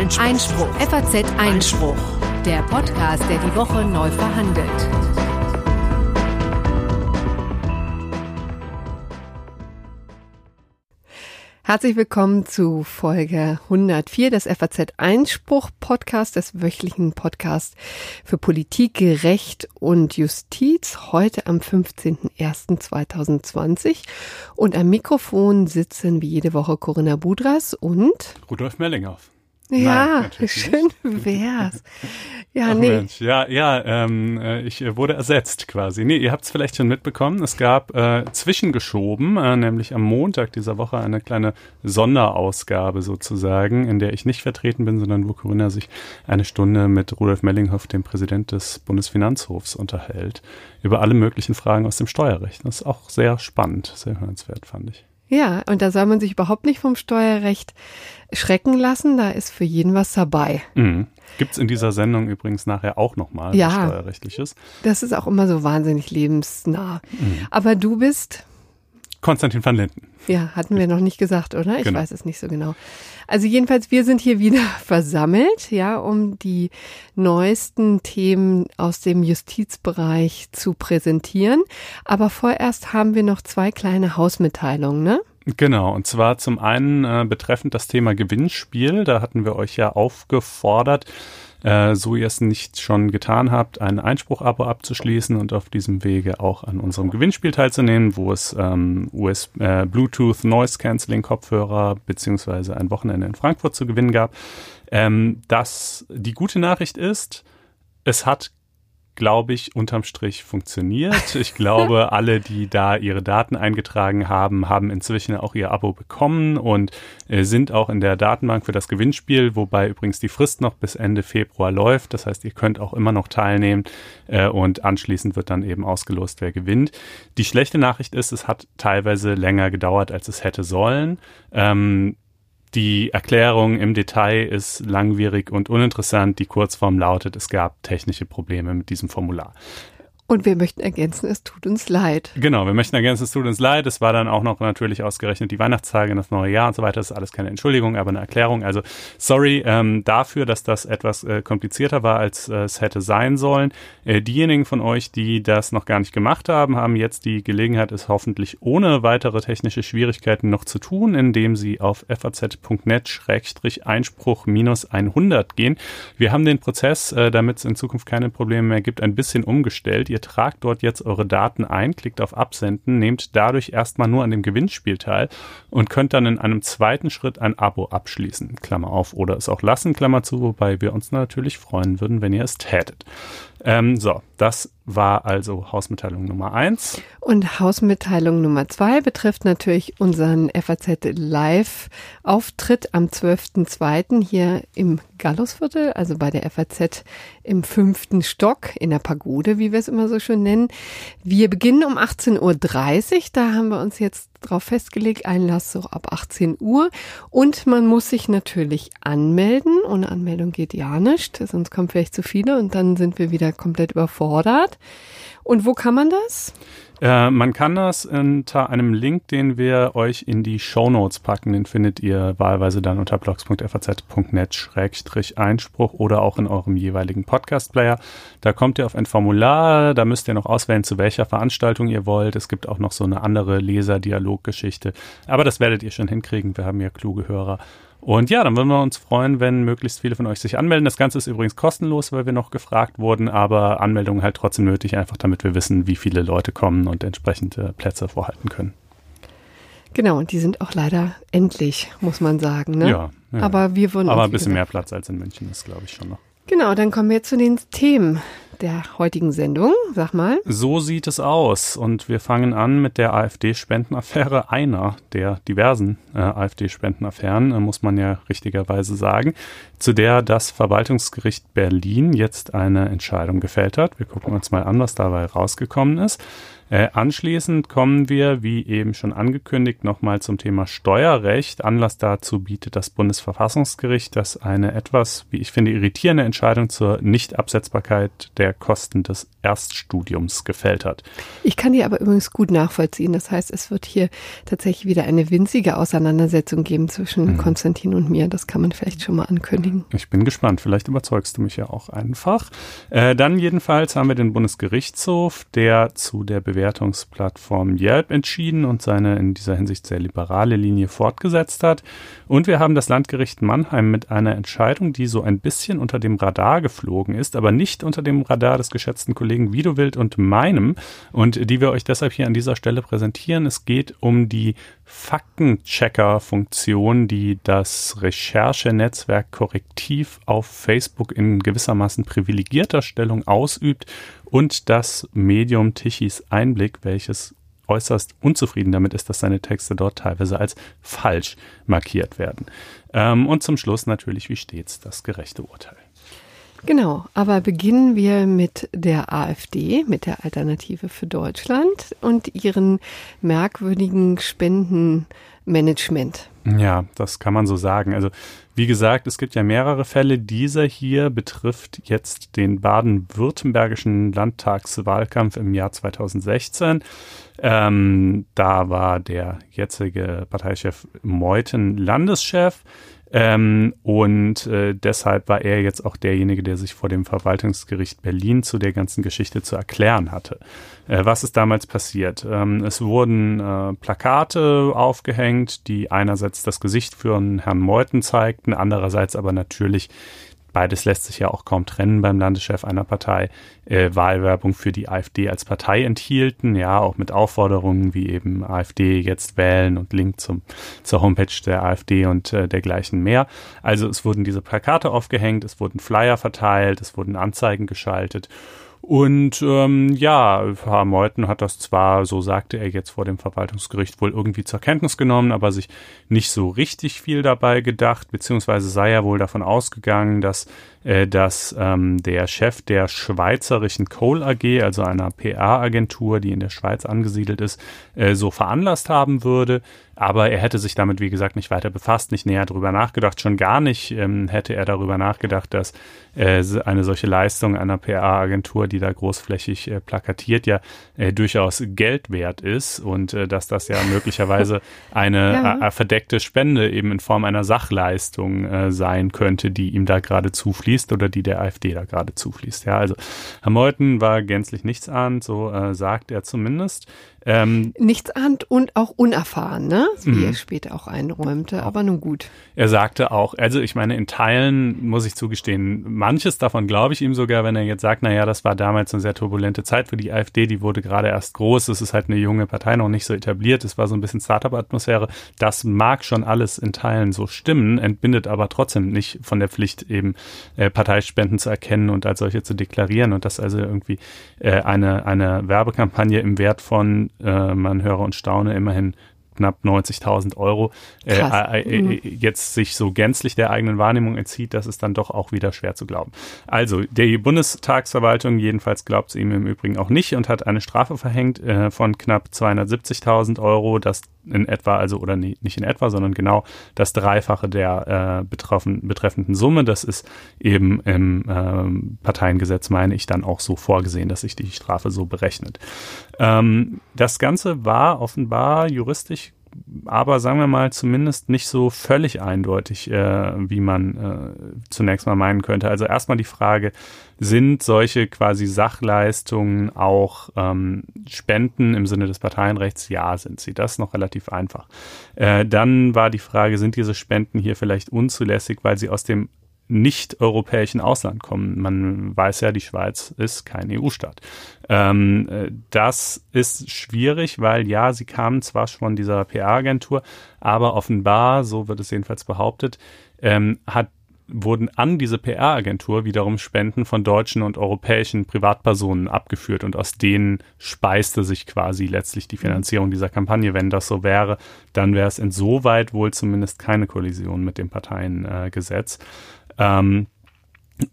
Einspruch. Einspruch. FAZ Einspruch. Der Podcast, der die Woche neu verhandelt. Herzlich willkommen zu Folge 104 des FAZ Einspruch Podcast, des wöchentlichen Podcasts für Politik, Recht und Justiz. Heute am 15.01.2020. Und am Mikrofon sitzen wie jede Woche Corinna Budras und Rudolf Mellinghoff. Ja, Nein, schön wär's. Ja, Ach, nee. Mensch. Ja, ja, ähm, äh, ich äh, wurde ersetzt quasi. Nee, ihr habt es vielleicht schon mitbekommen. Es gab äh, zwischengeschoben, äh, nämlich am Montag dieser Woche eine kleine Sonderausgabe sozusagen, in der ich nicht vertreten bin, sondern wo Corinna sich eine Stunde mit Rudolf Mellinghoff, dem Präsident des Bundesfinanzhofs, unterhält. Über alle möglichen Fragen aus dem Steuerrecht. Das ist auch sehr spannend, sehr hörenswert, fand ich. Ja, und da soll man sich überhaupt nicht vom Steuerrecht schrecken lassen. Da ist für jeden was dabei. Mhm. Gibt es in dieser Sendung übrigens nachher auch nochmal ja, Steuerrechtliches. Das ist auch immer so wahnsinnig lebensnah. Mhm. Aber du bist Konstantin van Linden. Ja, hatten wir noch nicht gesagt, oder? Ich genau. weiß es nicht so genau. Also jedenfalls, wir sind hier wieder versammelt, ja, um die neuesten Themen aus dem Justizbereich zu präsentieren. Aber vorerst haben wir noch zwei kleine Hausmitteilungen, ne? Genau, und zwar zum einen äh, betreffend das Thema Gewinnspiel. Da hatten wir euch ja aufgefordert, äh, so ihr es nicht schon getan habt, ein Einspruch-Abo abzuschließen und auf diesem Wege auch an unserem Gewinnspiel teilzunehmen, wo es ähm, US äh, Bluetooth Noise Cancelling Kopfhörer beziehungsweise ein Wochenende in Frankfurt zu gewinnen gab. Ähm, das die gute Nachricht ist, es hat glaube ich, unterm Strich funktioniert. Ich glaube, alle, die da ihre Daten eingetragen haben, haben inzwischen auch ihr Abo bekommen und äh, sind auch in der Datenbank für das Gewinnspiel, wobei übrigens die Frist noch bis Ende Februar läuft. Das heißt, ihr könnt auch immer noch teilnehmen äh, und anschließend wird dann eben ausgelost, wer gewinnt. Die schlechte Nachricht ist, es hat teilweise länger gedauert, als es hätte sollen. Ähm, die Erklärung im Detail ist langwierig und uninteressant. Die Kurzform lautet, es gab technische Probleme mit diesem Formular. Und wir möchten ergänzen, es tut uns leid. Genau, wir möchten ergänzen, es tut uns leid. Es war dann auch noch natürlich ausgerechnet die Weihnachtstage, das neue Jahr und so weiter. Das ist alles keine Entschuldigung, aber eine Erklärung. Also sorry ähm, dafür, dass das etwas äh, komplizierter war, als äh, es hätte sein sollen. Äh, diejenigen von euch, die das noch gar nicht gemacht haben, haben jetzt die Gelegenheit, es hoffentlich ohne weitere technische Schwierigkeiten noch zu tun, indem sie auf faz.net-einspruch-100 gehen. Wir haben den Prozess, äh, damit es in Zukunft keine Probleme mehr gibt, ein bisschen umgestellt. Ihr tragt dort jetzt eure Daten ein, klickt auf Absenden, nehmt dadurch erstmal nur an dem Gewinnspiel teil und könnt dann in einem zweiten Schritt ein Abo abschließen, Klammer auf, oder es auch lassen, Klammer zu, wobei wir uns natürlich freuen würden, wenn ihr es tätet. Ähm, so, das war also Hausmitteilung Nummer eins. Und Hausmitteilung Nummer zwei betrifft natürlich unseren FAZ Live Auftritt am 12.02. hier im Gallusviertel, also bei der FAZ im fünften Stock in der Pagode, wie wir es immer so schön nennen. Wir beginnen um 18.30 Uhr. Da haben wir uns jetzt drauf festgelegt, Einlass so ab 18 Uhr. Und man muss sich natürlich anmelden. Ohne Anmeldung geht ja nicht, sonst kommen vielleicht zu viele und dann sind wir wieder komplett überfordert. Und wo kann man das? Äh, man kann das unter einem Link, den wir euch in die Show Notes packen. Den findet ihr wahlweise dann unter blogs.faz.net-einspruch oder auch in eurem jeweiligen Podcast-Player. Da kommt ihr auf ein Formular, da müsst ihr noch auswählen, zu welcher Veranstaltung ihr wollt. Es gibt auch noch so eine andere Leser-Dialog-Geschichte. Aber das werdet ihr schon hinkriegen. Wir haben ja kluge Hörer. Und ja, dann würden wir uns freuen, wenn möglichst viele von euch sich anmelden. Das Ganze ist übrigens kostenlos, weil wir noch gefragt wurden, aber Anmeldungen halt trotzdem nötig, einfach damit wir wissen, wie viele Leute kommen und entsprechende Plätze vorhalten können. Genau, und die sind auch leider endlich, muss man sagen. Ne? Ja, ja. Aber wir würden Aber ein bisschen mehr Platz als in München ist, glaube ich, schon noch. Genau, dann kommen wir zu den Themen der heutigen Sendung. Sag mal. So sieht es aus. Und wir fangen an mit der AfD-Spendenaffäre. Einer der diversen äh, AfD-Spendenaffären, äh, muss man ja richtigerweise sagen, zu der das Verwaltungsgericht Berlin jetzt eine Entscheidung gefällt hat. Wir gucken uns mal an, was dabei rausgekommen ist. Äh, anschließend kommen wir, wie eben schon angekündigt, nochmal zum Thema Steuerrecht. Anlass dazu bietet das Bundesverfassungsgericht, das eine etwas, wie ich finde, irritierende Entscheidung zur Nichtabsetzbarkeit der Kosten des Erststudiums gefällt hat. Ich kann die aber übrigens gut nachvollziehen. Das heißt, es wird hier tatsächlich wieder eine winzige Auseinandersetzung geben zwischen mhm. Konstantin und mir. Das kann man vielleicht schon mal ankündigen. Ich bin gespannt. Vielleicht überzeugst du mich ja auch einfach. Äh, dann jedenfalls haben wir den Bundesgerichtshof, der zu der Bewertungsplattform Yelp entschieden und seine in dieser Hinsicht sehr liberale Linie fortgesetzt hat. Und wir haben das Landgericht Mannheim mit einer Entscheidung, die so ein bisschen unter dem Radar geflogen ist, aber nicht unter dem Radar des geschätzten Kollegen Widowild und meinem und die wir euch deshalb hier an dieser Stelle präsentieren. Es geht um die Faktenchecker-Funktion, die das Recherchenetzwerk Korrektiv auf Facebook in gewissermaßen privilegierter Stellung ausübt und das Medium Tichys Einblick, welches äußerst unzufrieden damit ist, dass seine Texte dort teilweise als falsch markiert werden. Ähm, und zum Schluss natürlich wie stets das gerechte Urteil. Genau, aber beginnen wir mit der AfD, mit der Alternative für Deutschland und ihren merkwürdigen Spendenmanagement. Ja, das kann man so sagen. Also wie gesagt, es gibt ja mehrere Fälle. Dieser hier betrifft jetzt den baden-württembergischen Landtagswahlkampf im Jahr 2016. Ähm, da war der jetzige Parteichef Meuthen Landeschef. Ähm, und äh, deshalb war er jetzt auch derjenige, der sich vor dem Verwaltungsgericht Berlin zu der ganzen Geschichte zu erklären hatte. Äh, was ist damals passiert? Ähm, es wurden äh, Plakate aufgehängt, die einerseits das Gesicht für Herrn Meuthen zeigten, andererseits aber natürlich beides lässt sich ja auch kaum trennen beim Landeschef einer Partei, äh, Wahlwerbung für die AfD als Partei enthielten, ja, auch mit Aufforderungen wie eben AfD jetzt wählen und Link zum, zur Homepage der AfD und äh, dergleichen mehr. Also es wurden diese Plakate aufgehängt, es wurden Flyer verteilt, es wurden Anzeigen geschaltet und ähm, ja, Herr Meuthen hat das zwar, so sagte er jetzt vor dem Verwaltungsgericht, wohl irgendwie zur Kenntnis genommen, aber sich nicht so richtig viel dabei gedacht, beziehungsweise sei er wohl davon ausgegangen, dass, dass ähm, der Chef der schweizerischen Coal AG, also einer PR-Agentur, die in der Schweiz angesiedelt ist, äh, so veranlasst haben würde. Aber er hätte sich damit, wie gesagt, nicht weiter befasst, nicht näher darüber nachgedacht. Schon gar nicht ähm, hätte er darüber nachgedacht, dass äh, eine solche Leistung einer PR-Agentur, die da großflächig äh, plakatiert, ja äh, durchaus Geld wert ist und äh, dass das ja möglicherweise eine ja. Äh, verdeckte Spende eben in Form einer Sachleistung äh, sein könnte, die ihm da gerade zufließt oder die der AfD da gerade zufließt. Ja, also Herr Meuthen war gänzlich nichts an, so äh, sagt er zumindest. Ähm, Nichtsahnd und auch unerfahren, ne? wie mhm. er später auch einräumte, aber nun gut. Er sagte auch, also ich meine, in Teilen muss ich zugestehen, manches davon glaube ich ihm sogar, wenn er jetzt sagt, naja, das war damals eine sehr turbulente Zeit für die AfD, die wurde gerade erst groß, es ist halt eine junge Partei, noch nicht so etabliert, es war so ein bisschen Startup-Atmosphäre. Das mag schon alles in Teilen so stimmen, entbindet aber trotzdem nicht von der Pflicht, eben äh, Parteispenden zu erkennen und als solche zu deklarieren und das also irgendwie äh, eine, eine Werbekampagne im Wert von äh, man höre und staune, immerhin knapp 90.000 Euro äh, äh, äh, mhm. jetzt sich so gänzlich der eigenen Wahrnehmung entzieht, das ist dann doch auch wieder schwer zu glauben. Also die Bundestagsverwaltung jedenfalls glaubt es ihm im Übrigen auch nicht und hat eine Strafe verhängt äh, von knapp 270.000 Euro, das in etwa, also oder nee, nicht in etwa, sondern genau das Dreifache der äh, betroffen, betreffenden Summe. Das ist eben im ähm, Parteiengesetz, meine ich, dann auch so vorgesehen, dass sich die Strafe so berechnet. Ähm, das Ganze war offenbar juristisch aber sagen wir mal zumindest nicht so völlig eindeutig, äh, wie man äh, zunächst mal meinen könnte. Also erstmal die Frage, sind solche quasi Sachleistungen auch ähm, Spenden im Sinne des Parteienrechts? Ja, sind sie. Das ist noch relativ einfach. Äh, dann war die Frage, sind diese Spenden hier vielleicht unzulässig, weil sie aus dem nicht-europäischen Ausland kommen. Man weiß ja, die Schweiz ist kein EU-Staat. Ähm, äh, das ist schwierig, weil ja, sie kamen zwar von dieser PR-Agentur, aber offenbar, so wird es jedenfalls behauptet, ähm, hat wurden an diese PR-Agentur wiederum Spenden von deutschen und europäischen Privatpersonen abgeführt und aus denen speiste sich quasi letztlich die Finanzierung dieser Kampagne. Wenn das so wäre, dann wäre es insoweit wohl zumindest keine Kollision mit dem Parteiengesetz. Äh, ähm,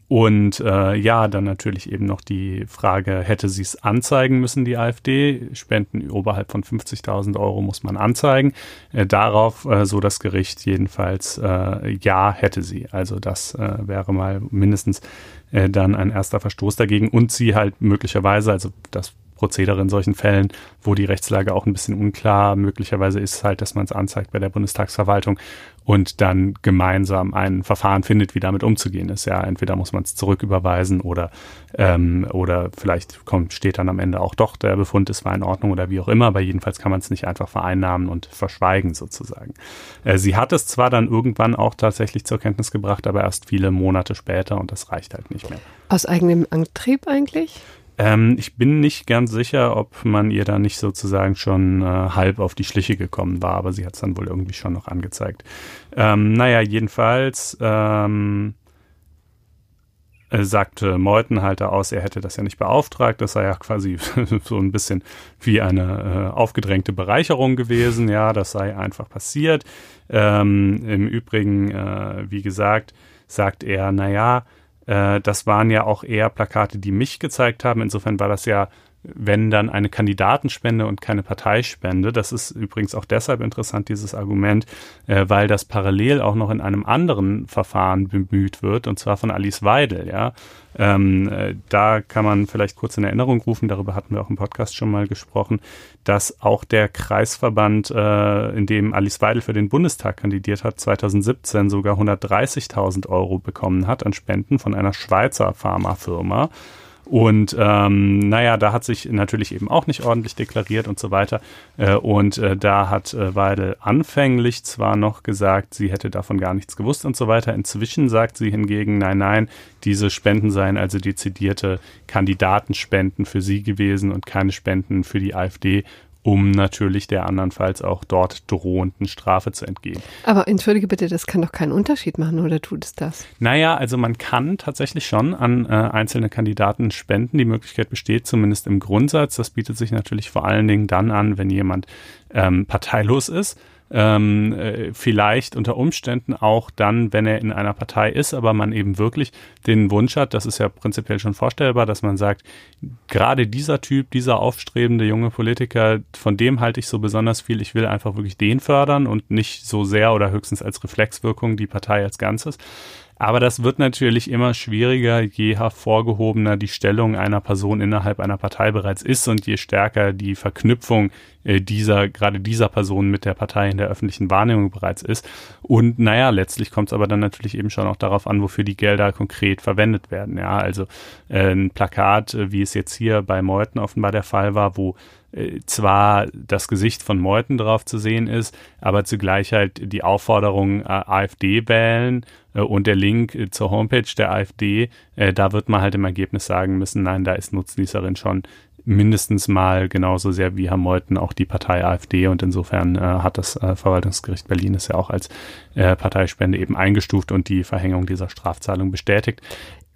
Und äh, ja, dann natürlich eben noch die Frage, hätte sie es anzeigen müssen, die AfD? Spenden oberhalb von 50.000 Euro muss man anzeigen. Äh, darauf, äh, so das Gericht jedenfalls, äh, ja, hätte sie. Also das äh, wäre mal mindestens äh, dann ein erster Verstoß dagegen. Und sie halt möglicherweise, also das Prozedere in solchen Fällen, wo die Rechtslage auch ein bisschen unklar möglicherweise ist, halt, dass man es anzeigt bei der Bundestagsverwaltung und dann gemeinsam ein Verfahren findet, wie damit umzugehen ist. Ja, entweder muss man es zurücküberweisen oder ähm, oder vielleicht kommt steht dann am Ende auch doch der Befund, es war in Ordnung oder wie auch immer, aber jedenfalls kann man es nicht einfach vereinnahmen und verschweigen sozusagen. Äh, sie hat es zwar dann irgendwann auch tatsächlich zur Kenntnis gebracht, aber erst viele Monate später und das reicht halt nicht mehr. Aus eigenem Antrieb eigentlich? Ähm, ich bin nicht ganz sicher, ob man ihr da nicht sozusagen schon äh, halb auf die Schliche gekommen war, aber sie hat es dann wohl irgendwie schon noch angezeigt. Ähm, naja, jedenfalls ähm, äh, sagte Meutenhalter aus, er hätte das ja nicht beauftragt. Das sei ja quasi so ein bisschen wie eine äh, aufgedrängte Bereicherung gewesen. Ja, das sei einfach passiert. Ähm, Im Übrigen, äh, wie gesagt, sagt er, naja, äh, das waren ja auch eher Plakate, die mich gezeigt haben. Insofern war das ja, wenn dann eine Kandidatenspende und keine Parteispende. Das ist übrigens auch deshalb interessant, dieses Argument, äh, weil das parallel auch noch in einem anderen Verfahren bemüht wird, und zwar von Alice Weidel, ja. Ähm, äh, da kann man vielleicht kurz in Erinnerung rufen, darüber hatten wir auch im Podcast schon mal gesprochen, dass auch der Kreisverband, äh, in dem Alice Weidel für den Bundestag kandidiert hat, 2017 sogar 130.000 Euro bekommen hat an Spenden von einer Schweizer Pharmafirma. Und ähm, naja, da hat sich natürlich eben auch nicht ordentlich deklariert und so weiter. Äh, und äh, da hat äh, Weidel anfänglich zwar noch gesagt, sie hätte davon gar nichts gewusst und so weiter. Inzwischen sagt sie hingegen, nein, nein, diese Spenden seien also dezidierte Kandidatenspenden für sie gewesen und keine Spenden für die AfD um natürlich der andernfalls auch dort drohenden Strafe zu entgehen. Aber entschuldige bitte, das kann doch keinen Unterschied machen, oder tut es das? Naja, also man kann tatsächlich schon an äh, einzelne Kandidaten spenden. Die Möglichkeit besteht zumindest im Grundsatz. Das bietet sich natürlich vor allen Dingen dann an, wenn jemand ähm, parteilos ist ähm, äh, vielleicht unter Umständen auch dann, wenn er in einer Partei ist, aber man eben wirklich den Wunsch hat, das ist ja prinzipiell schon vorstellbar, dass man sagt, gerade dieser Typ, dieser aufstrebende junge Politiker, von dem halte ich so besonders viel, ich will einfach wirklich den fördern und nicht so sehr oder höchstens als Reflexwirkung die Partei als Ganzes. Aber das wird natürlich immer schwieriger, je hervorgehobener die Stellung einer Person innerhalb einer Partei bereits ist und je stärker die Verknüpfung äh, dieser, gerade dieser Person mit der Partei in der öffentlichen Wahrnehmung bereits ist. Und naja, letztlich kommt es aber dann natürlich eben schon auch darauf an, wofür die Gelder konkret verwendet werden. Ja, also äh, ein Plakat, äh, wie es jetzt hier bei Meuthen offenbar der Fall war, wo zwar das Gesicht von Meuthen drauf zu sehen ist, aber zugleich halt die Aufforderung AfD wählen äh, und der Link äh, zur Homepage der AfD, äh, da wird man halt im Ergebnis sagen müssen, nein, da ist Nutznießerin schon mindestens mal genauso sehr wie Herr Meuthen auch die Partei AfD und insofern äh, hat das äh, Verwaltungsgericht Berlin es ja auch als äh, Parteispende eben eingestuft und die Verhängung dieser Strafzahlung bestätigt.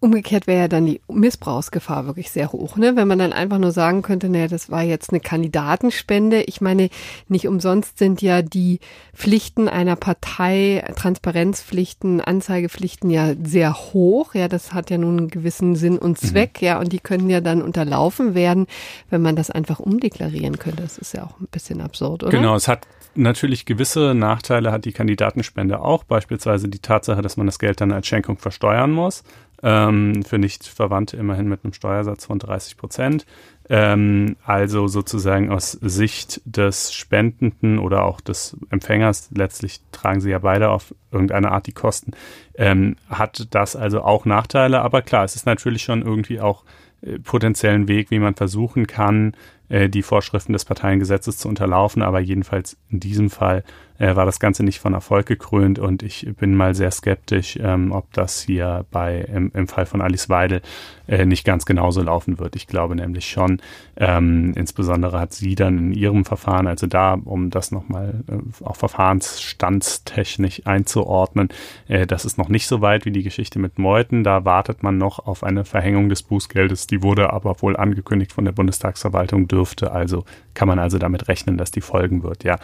Umgekehrt wäre ja dann die Missbrauchsgefahr wirklich sehr hoch, ne? Wenn man dann einfach nur sagen könnte, naja, das war jetzt eine Kandidatenspende. Ich meine, nicht umsonst sind ja die Pflichten einer Partei, Transparenzpflichten, Anzeigepflichten ja sehr hoch. Ja, das hat ja nun einen gewissen Sinn und mhm. Zweck, mhm. ja, und die können ja dann unterlaufen werden, wenn man das einfach umdeklarieren könnte. Das ist ja auch ein bisschen absurd, oder? Genau, es hat natürlich gewisse Nachteile hat die Kandidatenspende auch, beispielsweise die Tatsache, dass man das Geld dann als Schenkung versteuern muss ähm, für Nicht-Verwandte immerhin mit einem Steuersatz von 30 Prozent. Ähm, also sozusagen aus Sicht des Spendenden oder auch des Empfängers, letztlich tragen sie ja beide auf irgendeine Art die Kosten, ähm, hat das also auch Nachteile. Aber klar, es ist natürlich schon irgendwie auch äh, potenziellen Weg, wie man versuchen kann, äh, die Vorschriften des Parteiengesetzes zu unterlaufen. Aber jedenfalls in diesem Fall äh, war das Ganze nicht von Erfolg gekrönt und ich bin mal sehr skeptisch, ähm, ob das hier bei im, im Fall von Alice Weidel äh, nicht ganz genauso laufen wird. Ich glaube nämlich schon, ähm, insbesondere hat sie dann in ihrem Verfahren, also da, um das nochmal äh, auch verfahrensstandstechnisch einzuordnen, äh, das ist noch nicht so weit wie die Geschichte mit Meuthen. Da wartet man noch auf eine Verhängung des Bußgeldes. Die wurde aber wohl angekündigt von der Bundestagsverwaltung, dürfte. Also kann man also damit rechnen, dass die folgen wird, ja.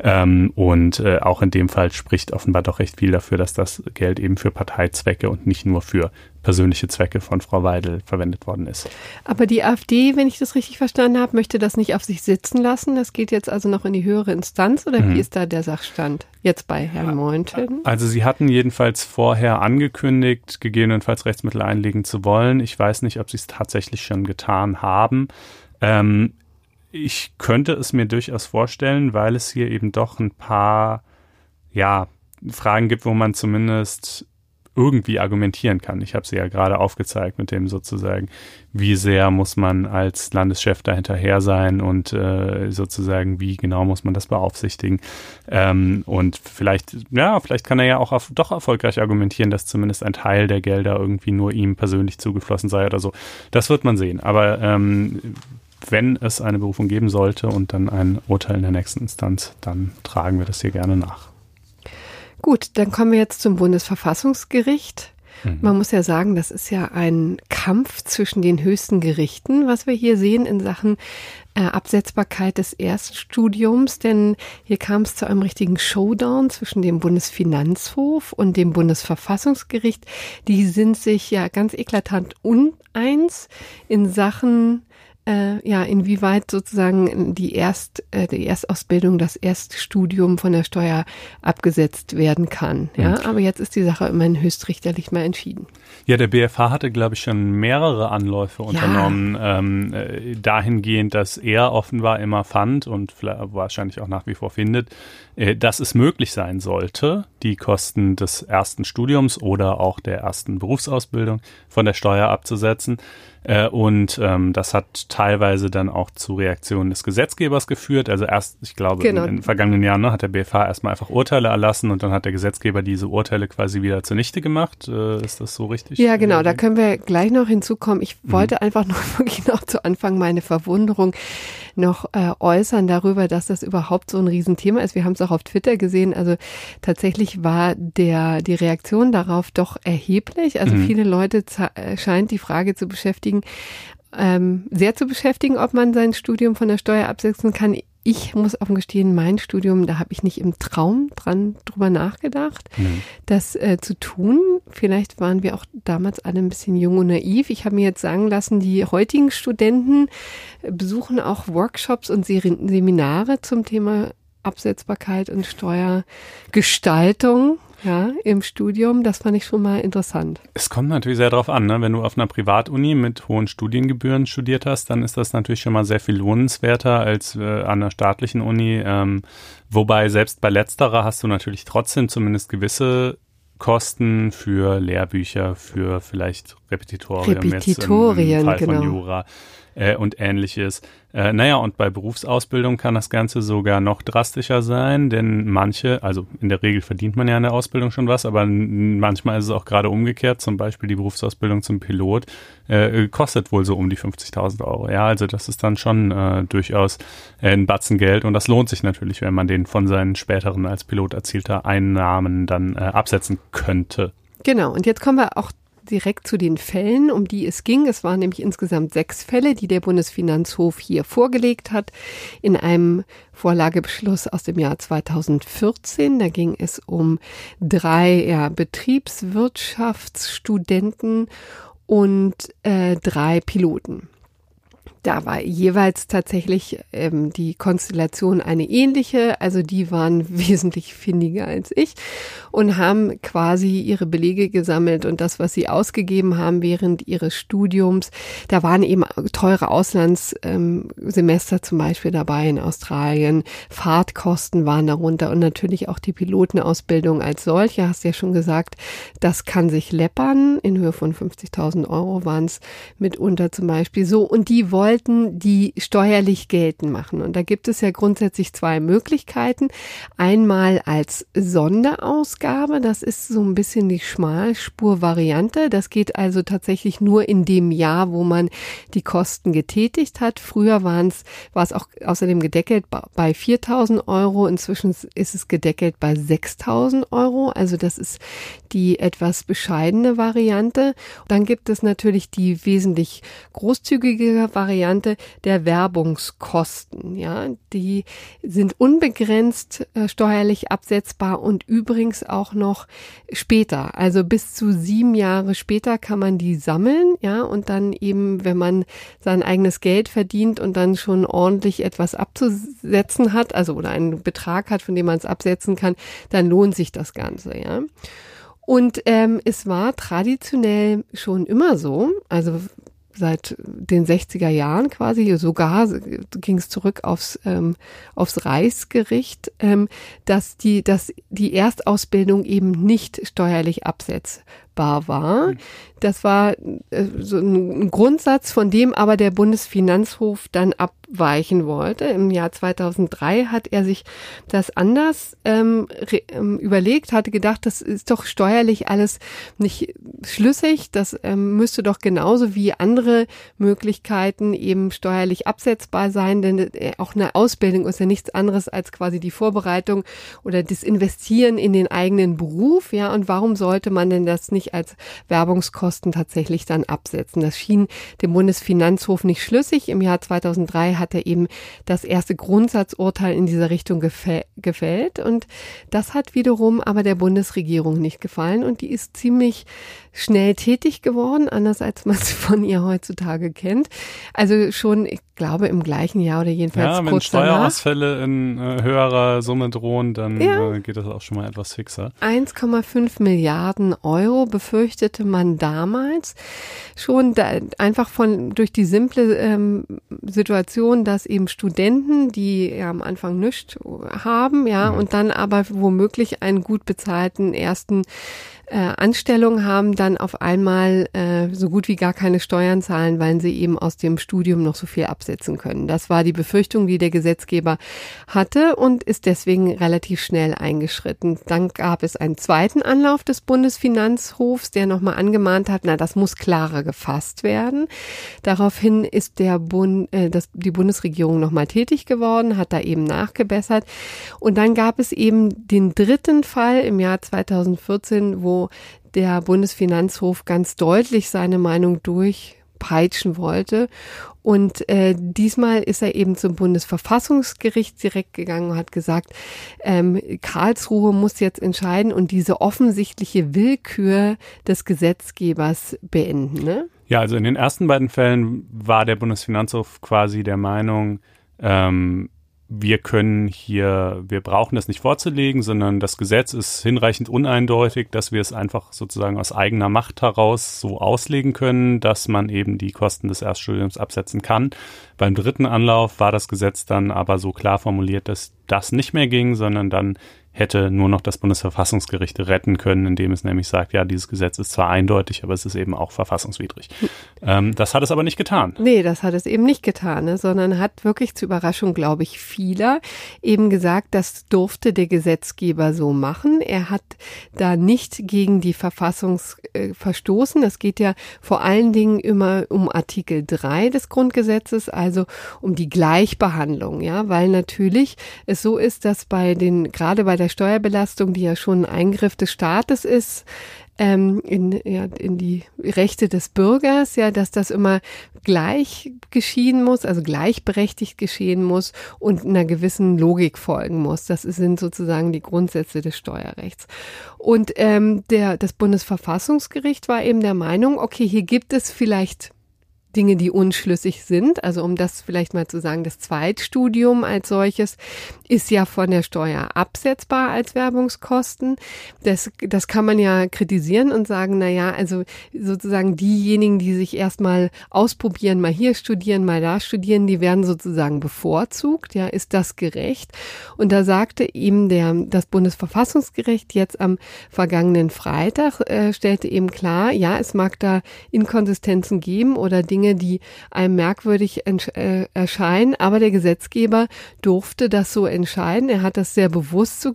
Ähm, und äh, auch in dem Fall spricht offenbar doch recht viel dafür, dass das Geld eben für Parteizwecke und nicht nur für persönliche Zwecke von Frau Weidel verwendet worden ist. Aber die AfD, wenn ich das richtig verstanden habe, möchte das nicht auf sich sitzen lassen. Das geht jetzt also noch in die höhere Instanz oder mhm. wie ist da der Sachstand jetzt bei Herrn Mointen? Also Sie hatten jedenfalls vorher angekündigt, gegebenenfalls Rechtsmittel einlegen zu wollen. Ich weiß nicht, ob Sie es tatsächlich schon getan haben. Ähm, ich könnte es mir durchaus vorstellen, weil es hier eben doch ein paar, ja, Fragen gibt, wo man zumindest irgendwie argumentieren kann. Ich habe sie ja gerade aufgezeigt mit dem sozusagen, wie sehr muss man als Landeschef da hinterher sein und äh, sozusagen, wie genau muss man das beaufsichtigen. Ähm, und vielleicht, ja, vielleicht kann er ja auch auf, doch erfolgreich argumentieren, dass zumindest ein Teil der Gelder irgendwie nur ihm persönlich zugeflossen sei oder so. Das wird man sehen. Aber ähm, wenn es eine Berufung geben sollte und dann ein Urteil in der nächsten Instanz, dann tragen wir das hier gerne nach. Gut, dann kommen wir jetzt zum Bundesverfassungsgericht. Mhm. Man muss ja sagen, das ist ja ein Kampf zwischen den höchsten Gerichten, was wir hier sehen in Sachen äh, Absetzbarkeit des Erststudiums, denn hier kam es zu einem richtigen Showdown zwischen dem Bundesfinanzhof und dem Bundesverfassungsgericht. Die sind sich ja ganz eklatant uneins in Sachen äh, ja, inwieweit sozusagen die Erst, äh, die Erstausbildung, das Erststudium von der Steuer abgesetzt werden kann. Ja, mhm. aber jetzt ist die Sache immerhin höchstrichterlich mal entschieden. Ja, der BFH hatte, glaube ich, schon mehrere Anläufe unternommen, ja. ähm, äh, dahingehend, dass er offenbar immer fand und wahrscheinlich auch nach wie vor findet, äh, dass es möglich sein sollte, die Kosten des ersten Studiums oder auch der ersten Berufsausbildung von der Steuer abzusetzen. Äh, und ähm, das hat teilweise dann auch zu Reaktionen des Gesetzgebers geführt. Also erst, ich glaube, genau. in, in, den vergangenen Jahren ne, hat der BFH erstmal einfach Urteile erlassen und dann hat der Gesetzgeber diese Urteile quasi wieder zunichte gemacht. Äh, ist das so richtig? Ja, genau. Da können wir gleich noch hinzukommen. Ich mhm. wollte einfach noch wirklich noch zu Anfang meine Verwunderung noch äh, äußern darüber, dass das überhaupt so ein Riesenthema ist. Wir haben es auch auf Twitter gesehen. Also tatsächlich war der die Reaktion darauf doch erheblich. Also mhm. viele Leute äh, scheint die Frage zu beschäftigen beschäftigen, ähm, sehr zu beschäftigen, ob man sein Studium von der Steuer absetzen kann. Ich muss offen gestehen, mein Studium, da habe ich nicht im Traum dran drüber nachgedacht, mhm. das äh, zu tun. Vielleicht waren wir auch damals alle ein bisschen jung und naiv. Ich habe mir jetzt sagen lassen, die heutigen Studenten besuchen auch Workshops und Seminare zum Thema Absetzbarkeit und Steuergestaltung ja, im Studium. Das fand ich schon mal interessant. Es kommt natürlich sehr darauf an, ne? wenn du auf einer Privatuni mit hohen Studiengebühren studiert hast, dann ist das natürlich schon mal sehr viel lohnenswerter als äh, an einer staatlichen Uni. Ähm, wobei selbst bei letzterer hast du natürlich trotzdem zumindest gewisse Kosten für Lehrbücher, für vielleicht Repetitorien, Repetitorien jetzt im, im Fall genau. von Jura äh, und ähnliches. Äh, naja, und bei Berufsausbildung kann das Ganze sogar noch drastischer sein, denn manche, also in der Regel verdient man ja in der Ausbildung schon was, aber manchmal ist es auch gerade umgekehrt, zum Beispiel die Berufsausbildung zum Pilot äh, kostet wohl so um die 50.000 Euro. Ja, also das ist dann schon äh, durchaus ein Batzen Geld und das lohnt sich natürlich, wenn man den von seinen späteren als Pilot erzielter Einnahmen dann äh, absetzen könnte. Genau, und jetzt kommen wir auch direkt zu den Fällen, um die es ging. Es waren nämlich insgesamt sechs Fälle, die der Bundesfinanzhof hier vorgelegt hat in einem Vorlagebeschluss aus dem Jahr 2014. Da ging es um drei ja, Betriebswirtschaftsstudenten und äh, drei Piloten. Da war jeweils tatsächlich ähm, die Konstellation eine ähnliche. Also die waren wesentlich findiger als ich und haben quasi ihre Belege gesammelt und das, was sie ausgegeben haben während ihres Studiums. Da waren eben teure Auslandssemester ähm, zum Beispiel dabei in Australien. Fahrtkosten waren darunter und natürlich auch die Pilotenausbildung als solche. Hast ja schon gesagt, das kann sich läppern. In Höhe von 50.000 Euro waren es mitunter zum Beispiel so. Und die wollten wollten die steuerlich geltend machen. Und da gibt es ja grundsätzlich zwei Möglichkeiten. Einmal als Sonderausgabe, das ist so ein bisschen die Schmalspur-Variante. Das geht also tatsächlich nur in dem Jahr, wo man die Kosten getätigt hat. Früher waren es, war es auch außerdem gedeckelt bei 4.000 Euro. Inzwischen ist es gedeckelt bei 6.000 Euro. Also das ist die etwas bescheidene Variante. Dann gibt es natürlich die wesentlich großzügige Variante Variante der Werbungskosten. Ja, die sind unbegrenzt äh, steuerlich absetzbar und übrigens auch noch später. Also bis zu sieben Jahre später kann man die sammeln. Ja, und dann eben, wenn man sein eigenes Geld verdient und dann schon ordentlich etwas abzusetzen hat, also oder einen Betrag hat, von dem man es absetzen kann, dann lohnt sich das Ganze. Ja. Und ähm, es war traditionell schon immer so, also seit den 60er Jahren quasi, sogar ging es zurück aufs, ähm, aufs Reichsgericht, ähm, dass die, dass die Erstausbildung eben nicht steuerlich absetzbar war. Das war äh, so ein Grundsatz, von dem aber der Bundesfinanzhof dann abweichen wollte. Im Jahr 2003 hat er sich das anders ähm, ähm, überlegt, hatte gedacht, das ist doch steuerlich alles nicht schlüssig. Das ähm, müsste doch genauso wie andere Möglichkeiten eben steuerlich absetzbar sein, denn äh, auch eine Ausbildung ist ja nichts anderes als quasi die Vorbereitung oder das Investieren in den eigenen Beruf. Ja, und warum sollte man denn das nicht als Werbungskosten Kosten tatsächlich dann absetzen. Das schien dem Bundesfinanzhof nicht schlüssig. Im Jahr 2003 hat er eben das erste Grundsatzurteil in dieser Richtung gefällt und das hat wiederum aber der Bundesregierung nicht gefallen und die ist ziemlich schnell tätig geworden, anders als man es von ihr heutzutage kennt. Also schon, ich glaube, im gleichen Jahr oder jedenfalls ja, kurz wenn Steuerausfälle in äh, höherer Summe drohen, dann ja. äh, geht das auch schon mal etwas fixer. 1,5 Milliarden Euro befürchtete man damals schon da, einfach von durch die simple ähm, Situation, dass eben Studenten, die ja am Anfang nichts haben, ja, mhm. und dann aber womöglich einen gut bezahlten ersten äh, Anstellung haben, dann auf einmal äh, so gut wie gar keine Steuern zahlen, weil sie eben aus dem Studium noch so viel absetzen können. Das war die Befürchtung, die der Gesetzgeber hatte und ist deswegen relativ schnell eingeschritten. Dann gab es einen zweiten Anlauf des Bundesfinanzhofs, der nochmal angemahnt hat, na, das muss klarer gefasst werden. Daraufhin ist der Bund, äh, das, die Bundesregierung nochmal tätig geworden, hat da eben nachgebessert. Und dann gab es eben den dritten Fall im Jahr 2014, wo der Bundesfinanzhof ganz deutlich seine Meinung durchpeitschen wollte. Und äh, diesmal ist er eben zum Bundesverfassungsgericht direkt gegangen und hat gesagt, ähm, Karlsruhe muss jetzt entscheiden und diese offensichtliche Willkür des Gesetzgebers beenden. Ne? Ja, also in den ersten beiden Fällen war der Bundesfinanzhof quasi der Meinung, ähm, wir können hier, wir brauchen das nicht vorzulegen, sondern das Gesetz ist hinreichend uneindeutig, dass wir es einfach sozusagen aus eigener Macht heraus so auslegen können, dass man eben die Kosten des Erststudiums absetzen kann. Beim dritten Anlauf war das Gesetz dann aber so klar formuliert, dass das nicht mehr ging, sondern dann hätte nur noch das Bundesverfassungsgericht retten können, indem es nämlich sagt, ja, dieses Gesetz ist zwar eindeutig, aber es ist eben auch verfassungswidrig. Ähm, das hat es aber nicht getan. Nee, das hat es eben nicht getan, ne, sondern hat wirklich zur Überraschung, glaube ich, vieler eben gesagt, das durfte der Gesetzgeber so machen. Er hat da nicht gegen die Verfassung äh, verstoßen. Es geht ja vor allen Dingen immer um Artikel 3 des Grundgesetzes, also um die Gleichbehandlung, ja, weil natürlich es so ist, dass bei den, gerade bei Steuerbelastung, die ja schon ein Eingriff des Staates ist, ähm, in, ja, in die Rechte des Bürgers, ja, dass das immer gleich geschehen muss, also gleichberechtigt geschehen muss und einer gewissen Logik folgen muss. Das sind sozusagen die Grundsätze des Steuerrechts. Und ähm, der, das Bundesverfassungsgericht war eben der Meinung, okay, hier gibt es vielleicht Dinge, die unschlüssig sind. Also um das vielleicht mal zu sagen, das Zweitstudium als solches ist ja von der Steuer absetzbar als Werbungskosten. Das, das kann man ja kritisieren und sagen, na ja, also sozusagen diejenigen, die sich erstmal ausprobieren, mal hier studieren, mal da studieren, die werden sozusagen bevorzugt. Ja, ist das gerecht? Und da sagte ihm der, das Bundesverfassungsgericht jetzt am vergangenen Freitag, äh, stellte eben klar, ja, es mag da Inkonsistenzen geben oder Dinge, Dinge, die einem merkwürdig äh, erscheinen, aber der Gesetzgeber durfte das so entscheiden. Er hat das sehr bewusst so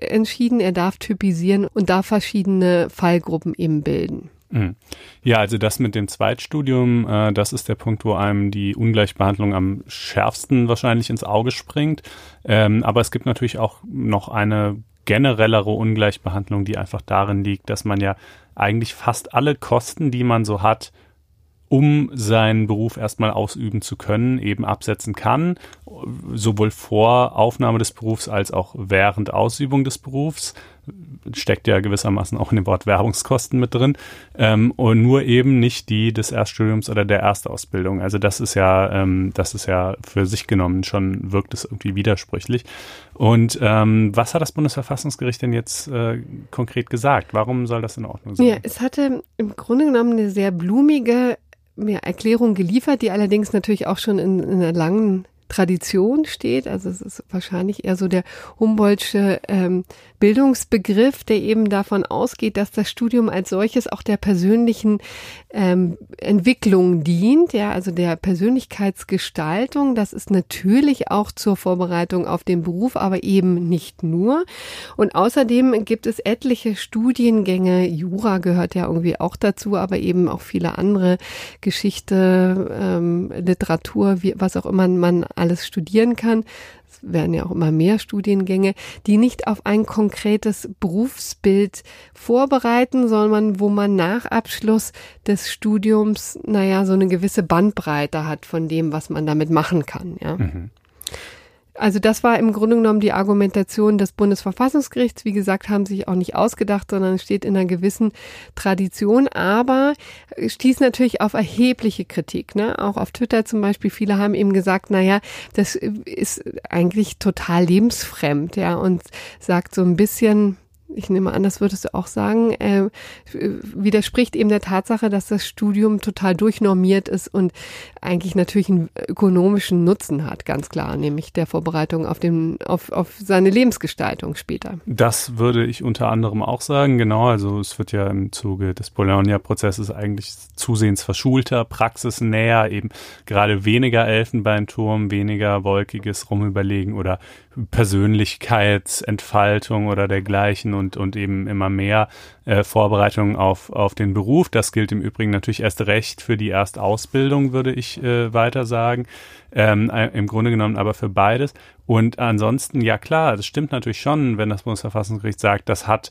entschieden. Er darf typisieren und darf verschiedene Fallgruppen eben bilden. Mhm. Ja, also das mit dem Zweitstudium, äh, das ist der Punkt, wo einem die Ungleichbehandlung am schärfsten wahrscheinlich ins Auge springt. Ähm, aber es gibt natürlich auch noch eine generellere Ungleichbehandlung, die einfach darin liegt, dass man ja eigentlich fast alle Kosten, die man so hat, um seinen Beruf erstmal ausüben zu können, eben absetzen kann, sowohl vor Aufnahme des Berufs als auch während Ausübung des Berufs steckt ja gewissermaßen auch in dem Wort Werbungskosten mit drin ähm, und nur eben nicht die des Erststudiums oder der Erstausbildung. Also das ist ja, ähm, das ist ja für sich genommen schon wirkt es irgendwie widersprüchlich. Und ähm, was hat das Bundesverfassungsgericht denn jetzt äh, konkret gesagt? Warum soll das in Ordnung sein? Ja, es hatte im Grunde genommen eine sehr blumige ja, Erklärung geliefert, die allerdings natürlich auch schon in, in einer langen Tradition steht. Also es ist wahrscheinlich eher so der Humboldtsche ähm, Bildungsbegriff, der eben davon ausgeht, dass das Studium als solches auch der persönlichen ähm, Entwicklung dient, ja, also der Persönlichkeitsgestaltung. Das ist natürlich auch zur Vorbereitung auf den Beruf, aber eben nicht nur. Und außerdem gibt es etliche Studiengänge. Jura gehört ja irgendwie auch dazu, aber eben auch viele andere Geschichte, ähm, Literatur, wie, was auch immer man alles studieren kann werden ja auch immer mehr Studiengänge, die nicht auf ein konkretes Berufsbild vorbereiten, sondern wo man nach Abschluss des Studiums, naja, so eine gewisse Bandbreite hat von dem, was man damit machen kann, ja. Mhm. Also das war im Grunde genommen die Argumentation des Bundesverfassungsgerichts. Wie gesagt, haben sich auch nicht ausgedacht, sondern steht in einer gewissen Tradition, aber stieß natürlich auf erhebliche Kritik. Ne? Auch auf Twitter zum Beispiel, viele haben eben gesagt, naja, das ist eigentlich total lebensfremd, ja, und sagt so ein bisschen, ich nehme an, das würdest du auch sagen, äh, widerspricht eben der Tatsache, dass das Studium total durchnormiert ist und eigentlich natürlich einen ökonomischen Nutzen hat, ganz klar, nämlich der Vorbereitung auf, den, auf, auf seine Lebensgestaltung später. Das würde ich unter anderem auch sagen, genau. Also es wird ja im Zuge des Bologna-Prozesses eigentlich zusehends verschulter, praxisnäher, eben gerade weniger Elfenbeinturm, weniger wolkiges Rumüberlegen oder Persönlichkeitsentfaltung oder dergleichen und, und eben immer mehr äh, Vorbereitung auf, auf den Beruf. Das gilt im Übrigen natürlich erst recht für die Erstausbildung, würde ich äh, weiter sagen. Ähm, äh, Im Grunde genommen aber für beides. Und ansonsten, ja klar, das stimmt natürlich schon, wenn das Bundesverfassungsgericht sagt, das hat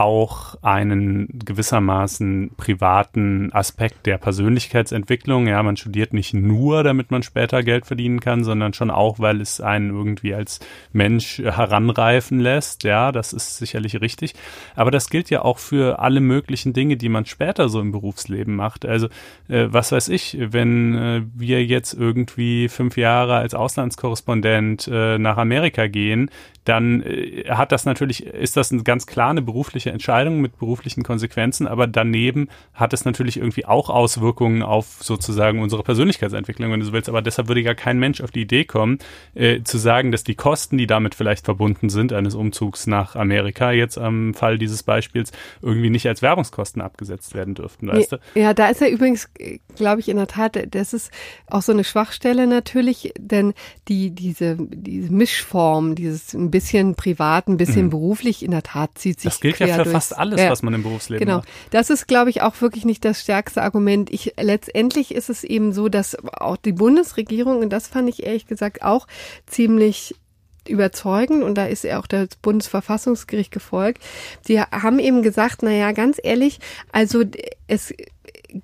auch einen gewissermaßen privaten Aspekt der Persönlichkeitsentwicklung. Ja, man studiert nicht nur, damit man später Geld verdienen kann, sondern schon auch, weil es einen irgendwie als Mensch heranreifen lässt. Ja, das ist sicherlich richtig. Aber das gilt ja auch für alle möglichen Dinge, die man später so im Berufsleben macht. Also, äh, was weiß ich, wenn äh, wir jetzt irgendwie fünf Jahre als Auslandskorrespondent äh, nach Amerika gehen, dann äh, hat das natürlich, ist das eine ganz klar eine berufliche Entscheidung mit beruflichen Konsequenzen, aber daneben hat es natürlich irgendwie auch Auswirkungen auf sozusagen unsere Persönlichkeitsentwicklung, wenn du so willst. Aber deshalb würde ja kein Mensch auf die Idee kommen, äh, zu sagen, dass die Kosten, die damit vielleicht verbunden sind, eines Umzugs nach Amerika, jetzt am Fall dieses Beispiels, irgendwie nicht als Werbungskosten abgesetzt werden dürften, weißt du? Ja, da ist ja übrigens, glaube ich, in der Tat, das ist auch so eine Schwachstelle natürlich, denn die, diese, diese Mischform, dieses ein bisschen privat, ein bisschen mhm. beruflich, in der Tat zieht sich Das gilt ja für durchs, fast alles, ja, was man im Berufsleben genau. macht. Genau. Das ist, glaube ich, auch wirklich nicht das stärkste Argument. Ich, letztendlich ist es eben so, dass auch die Bundesregierung, und das fand ich ehrlich gesagt auch ziemlich überzeugend und da ist ja auch das Bundesverfassungsgericht gefolgt. Die haben eben gesagt, na ja, ganz ehrlich, also es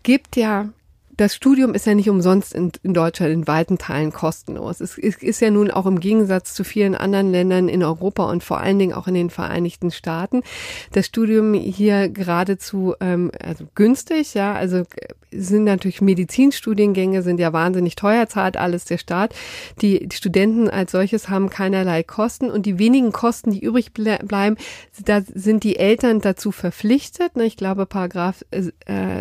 gibt ja das Studium ist ja nicht umsonst in, in Deutschland in weiten Teilen kostenlos. Es ist, ist, ja nun auch im Gegensatz zu vielen anderen Ländern in Europa und vor allen Dingen auch in den Vereinigten Staaten das Studium hier geradezu ähm, also günstig. Ja, also sind natürlich Medizinstudiengänge sind ja wahnsinnig teuer, zahlt alles der Staat. Die, die Studenten als solches haben keinerlei Kosten und die wenigen Kosten, die übrig bleiben, da sind die Eltern dazu verpflichtet. Ne, ich glaube, Paragraph äh,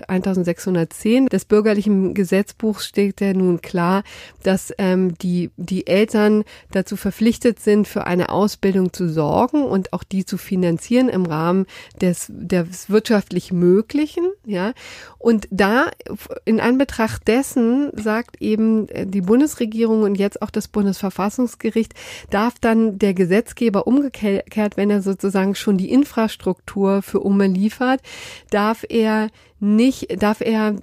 1610 des bürgerlichen im Gesetzbuch steht ja nun klar, dass ähm, die, die Eltern dazu verpflichtet sind, für eine Ausbildung zu sorgen und auch die zu finanzieren im Rahmen des, des wirtschaftlich Möglichen, ja. Und da, in Anbetracht dessen, sagt eben äh, die Bundesregierung und jetzt auch das Bundesverfassungsgericht, darf dann der Gesetzgeber umgekehrt, wenn er sozusagen schon die Infrastruktur für Umme liefert, darf er nicht, darf er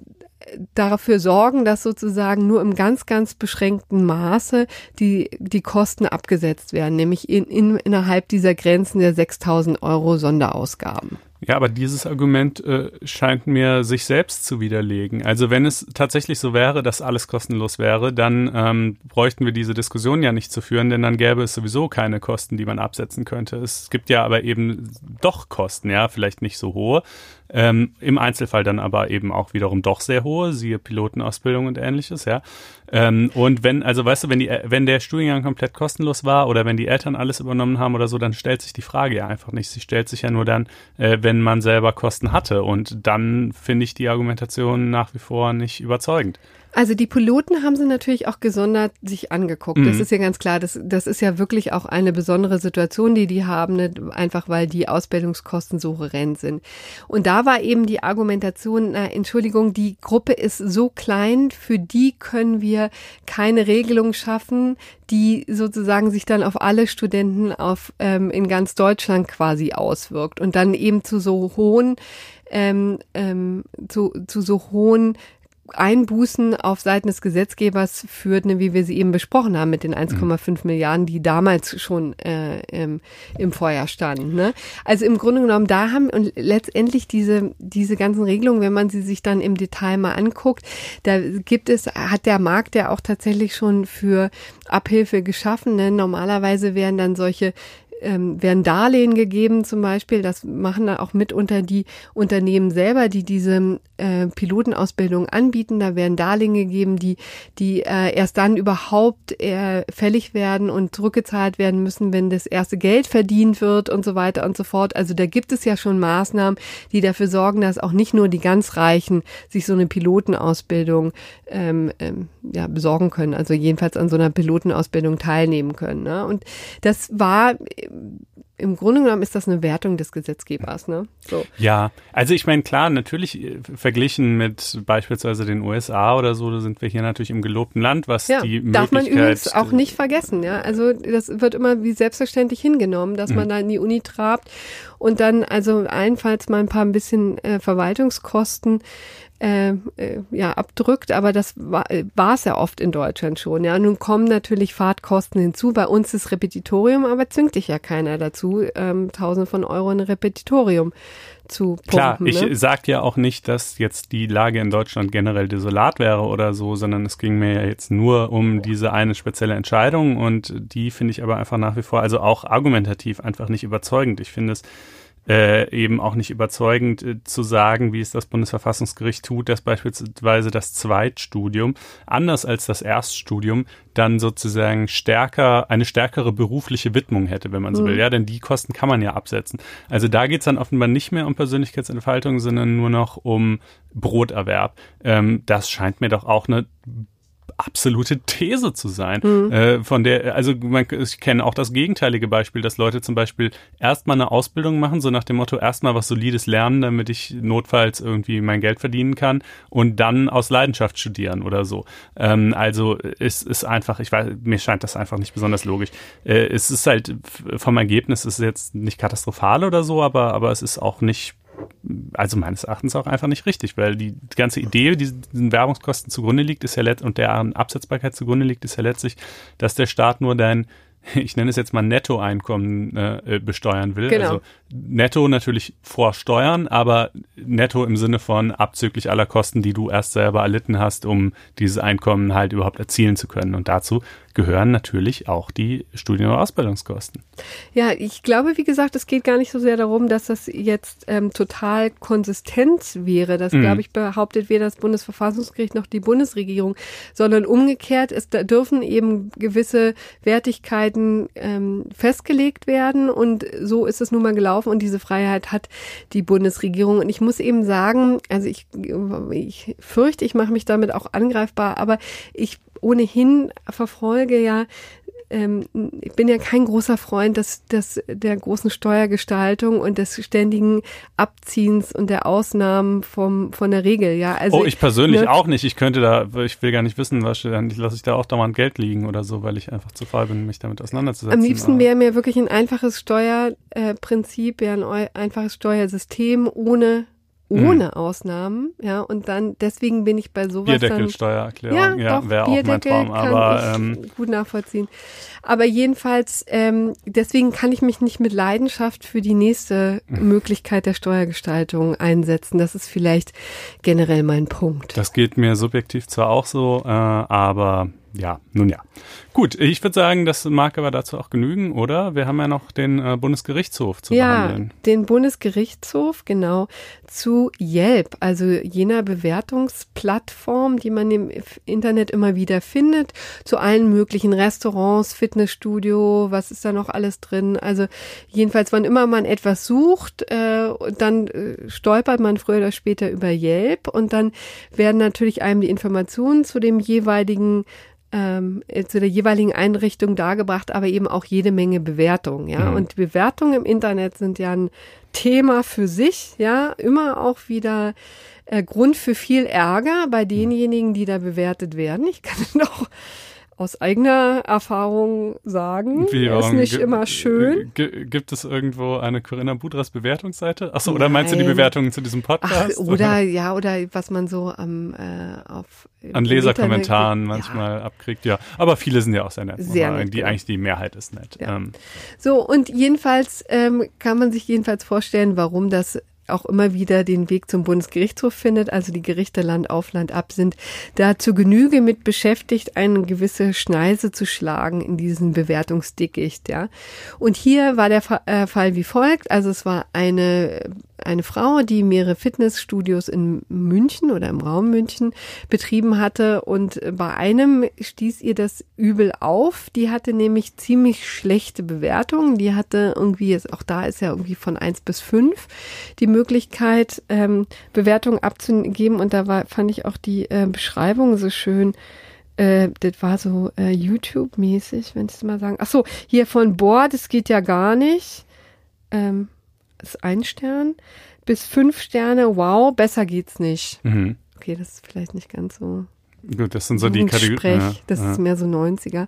dafür sorgen, dass sozusagen nur im ganz, ganz beschränkten Maße die, die Kosten abgesetzt werden, nämlich in, in, innerhalb dieser Grenzen der 6000 Euro Sonderausgaben. Ja, aber dieses Argument äh, scheint mir sich selbst zu widerlegen. Also wenn es tatsächlich so wäre, dass alles kostenlos wäre, dann ähm, bräuchten wir diese Diskussion ja nicht zu führen, denn dann gäbe es sowieso keine Kosten, die man absetzen könnte. Es gibt ja aber eben doch Kosten, ja, vielleicht nicht so hohe, ähm, Im Einzelfall dann aber eben auch wiederum doch sehr hohe, siehe Pilotenausbildung und ähnliches, ja. Ähm, und wenn, also weißt du, wenn die, wenn der Studiengang komplett kostenlos war oder wenn die Eltern alles übernommen haben oder so, dann stellt sich die Frage ja einfach nicht. Sie stellt sich ja nur dann, äh, wenn man selber Kosten hatte. Und dann finde ich die Argumentation nach wie vor nicht überzeugend. Also die Piloten haben sie natürlich auch gesondert sich angeguckt. Mhm. Das ist ja ganz klar. Das, das ist ja wirklich auch eine besondere Situation, die die haben, ne? einfach weil die Ausbildungskosten so horrend sind. Und da war eben die Argumentation, na, Entschuldigung, die Gruppe ist so klein, für die können wir keine Regelung schaffen, die sozusagen sich dann auf alle Studenten auf, ähm, in ganz Deutschland quasi auswirkt und dann eben zu so hohen ähm, ähm, zu, zu so hohen Einbußen auf Seiten des Gesetzgebers führt, ne, wie wir sie eben besprochen haben mit den 1,5 mhm. Milliarden, die damals schon äh, im, im Feuer standen. Ne? Also im Grunde genommen, da haben und letztendlich diese, diese ganzen Regelungen, wenn man sie sich dann im Detail mal anguckt, da gibt es, hat der Markt ja auch tatsächlich schon für Abhilfe geschaffen. Ne? Normalerweise wären dann solche ähm, werden Darlehen gegeben zum Beispiel. Das machen dann auch mitunter die Unternehmen selber, die diese äh, Pilotenausbildung anbieten. Da werden Darlehen gegeben, die, die äh, erst dann überhaupt äh, fällig werden und zurückgezahlt werden müssen, wenn das erste Geld verdient wird und so weiter und so fort. Also da gibt es ja schon Maßnahmen, die dafür sorgen, dass auch nicht nur die ganz Reichen sich so eine Pilotenausbildung ähm, ähm, ja, besorgen können, also jedenfalls an so einer Pilotenausbildung teilnehmen können. Ne? Und das war im Grunde genommen ist das eine Wertung des Gesetzgebers, ne? So. Ja, also ich meine, klar, natürlich äh, verglichen mit beispielsweise den USA oder so, da sind wir hier natürlich im gelobten Land, was ja, die Möglichkeit... darf man übrigens auch nicht vergessen, ja? Also das wird immer wie selbstverständlich hingenommen, dass mhm. man da in die Uni trabt und dann also allenfalls mal ein paar ein bisschen äh, Verwaltungskosten äh, äh, ja abdrückt, aber das war äh, es ja oft in Deutschland schon. Ja, nun kommen natürlich Fahrtkosten hinzu. Bei uns ist Repetitorium, aber zwingt dich ja keiner dazu, ähm, Tausende von Euro in ein Repetitorium zu pumpen. Klar, ich ne? sage ja auch nicht, dass jetzt die Lage in Deutschland generell desolat wäre oder so, sondern es ging mir ja jetzt nur um diese eine spezielle Entscheidung und die finde ich aber einfach nach wie vor, also auch argumentativ einfach nicht überzeugend. Ich finde es äh, eben auch nicht überzeugend äh, zu sagen, wie es das Bundesverfassungsgericht tut, dass beispielsweise das Zweitstudium anders als das Erststudium dann sozusagen stärker, eine stärkere berufliche Widmung hätte, wenn man so mhm. will. Ja, denn die Kosten kann man ja absetzen. Also da geht's dann offenbar nicht mehr um Persönlichkeitsentfaltung, sondern nur noch um Broterwerb. Ähm, das scheint mir doch auch eine absolute These zu sein. Mhm. Äh, von der, also man, ich kenne auch das gegenteilige Beispiel, dass Leute zum Beispiel erstmal eine Ausbildung machen, so nach dem Motto erstmal was Solides lernen, damit ich notfalls irgendwie mein Geld verdienen kann und dann aus Leidenschaft studieren oder so. Ähm, also es ist einfach, ich weiß, mir scheint das einfach nicht besonders logisch. Äh, es ist halt vom Ergebnis ist jetzt nicht katastrophal oder so, aber aber es ist auch nicht also meines Erachtens auch einfach nicht richtig, weil die, ganze Idee, die diesen Werbungskosten zugrunde liegt, ist ja let und deren Absetzbarkeit zugrunde liegt, ist ja letztlich, dass der Staat nur dein ich nenne es jetzt mal Nettoeinkommen äh, besteuern will. Genau. Also netto natürlich vor Steuern, aber netto im Sinne von abzüglich aller Kosten, die du erst selber erlitten hast, um dieses Einkommen halt überhaupt erzielen zu können. Und dazu gehören natürlich auch die Studien- und Ausbildungskosten. Ja, ich glaube, wie gesagt, es geht gar nicht so sehr darum, dass das jetzt ähm, total konsistent wäre. Das, mhm. glaube ich, behauptet weder das Bundesverfassungsgericht noch die Bundesregierung, sondern umgekehrt, es da dürfen eben gewisse Wertigkeiten ähm, festgelegt werden und so ist es nun mal gelaufen und diese Freiheit hat die Bundesregierung. Und ich muss eben sagen, also ich, ich fürchte, ich mache mich damit auch angreifbar, aber ich ohnehin verfolge ja ähm, ich bin ja kein großer Freund des, des, der großen Steuergestaltung und des ständigen Abziehens und der Ausnahmen vom, von der Regel, ja. Also, oh, ich persönlich ne, auch nicht. Ich könnte da, ich will gar nicht wissen, was, dann lasse ich da auch dauernd Geld liegen oder so, weil ich einfach zu faul bin, mich damit auseinanderzusetzen. Am liebsten wäre mir wirklich ein einfaches Steuerprinzip, ja, ein einfaches Steuersystem ohne ohne mhm. Ausnahmen, ja, und dann, deswegen bin ich bei sowas Bierdeckelsteuererklärung, ja, ja wäre auch mein Traum, aber ähm, gut nachvollziehen. Aber jedenfalls, ähm, deswegen kann ich mich nicht mit Leidenschaft für die nächste mhm. Möglichkeit der Steuergestaltung einsetzen. Das ist vielleicht generell mein Punkt. Das geht mir subjektiv zwar auch so, äh, aber ja, nun ja. Gut, ich würde sagen, das mag aber dazu auch genügen, oder? Wir haben ja noch den äh, Bundesgerichtshof zu ja, behandeln. Ja, den Bundesgerichtshof, genau, zu Yelp, also jener Bewertungsplattform, die man im Internet immer wieder findet, zu allen möglichen Restaurants, Fitnessstudio, was ist da noch alles drin? Also jedenfalls, wann immer man etwas sucht, äh, dann äh, stolpert man früher oder später über Yelp und dann werden natürlich einem die Informationen zu dem jeweiligen ähm, zu der jeweiligen Einrichtung dargebracht, aber eben auch jede Menge Bewertungen, ja. Mhm. Und Bewertungen im Internet sind ja ein Thema für sich, ja, immer auch wieder äh, Grund für viel Ärger bei denjenigen, die da bewertet werden. Ich kann noch aus eigener Erfahrung sagen. Wie, ist nicht immer schön. Gibt es irgendwo eine Corinna Budras Bewertungsseite? Achso, oder meinst du die Bewertungen zu diesem Podcast? Ach, oder, oder, ja, oder was man so am äh, auf an Leserkommentaren manchmal ja. abkriegt, ja. Aber viele sind ja auch sehr nett. Sehr nett, die genau. eigentlich die Mehrheit ist nett. Ja. Ähm. So und jedenfalls ähm, kann man sich jedenfalls vorstellen, warum das auch immer wieder den Weg zum Bundesgerichtshof findet. Also die Gerichte Land auf Land ab sind da Genüge mit beschäftigt, eine gewisse Schneise zu schlagen in diesen Bewertungsdickicht, ja. Und hier war der äh, Fall wie folgt. Also es war eine eine Frau, die mehrere Fitnessstudios in München oder im Raum München betrieben hatte und bei einem stieß ihr das übel auf. Die hatte nämlich ziemlich schlechte Bewertungen. Die hatte irgendwie, auch da ist ja irgendwie von eins bis fünf die Möglichkeit, ähm, Bewertungen abzugeben und da war, fand ich auch die äh, Beschreibung so schön. Äh, das war so äh, YouTube-mäßig, wenn ich es mal sagen. Ach so, hier von Boah, das geht ja gar nicht. Ähm, ist ein Stern. Bis fünf Sterne, wow, besser geht's nicht. Mhm. Okay, das ist vielleicht nicht ganz so. Gut, das sind so die Kategorien. Ja, das ja. ist mehr so 90er.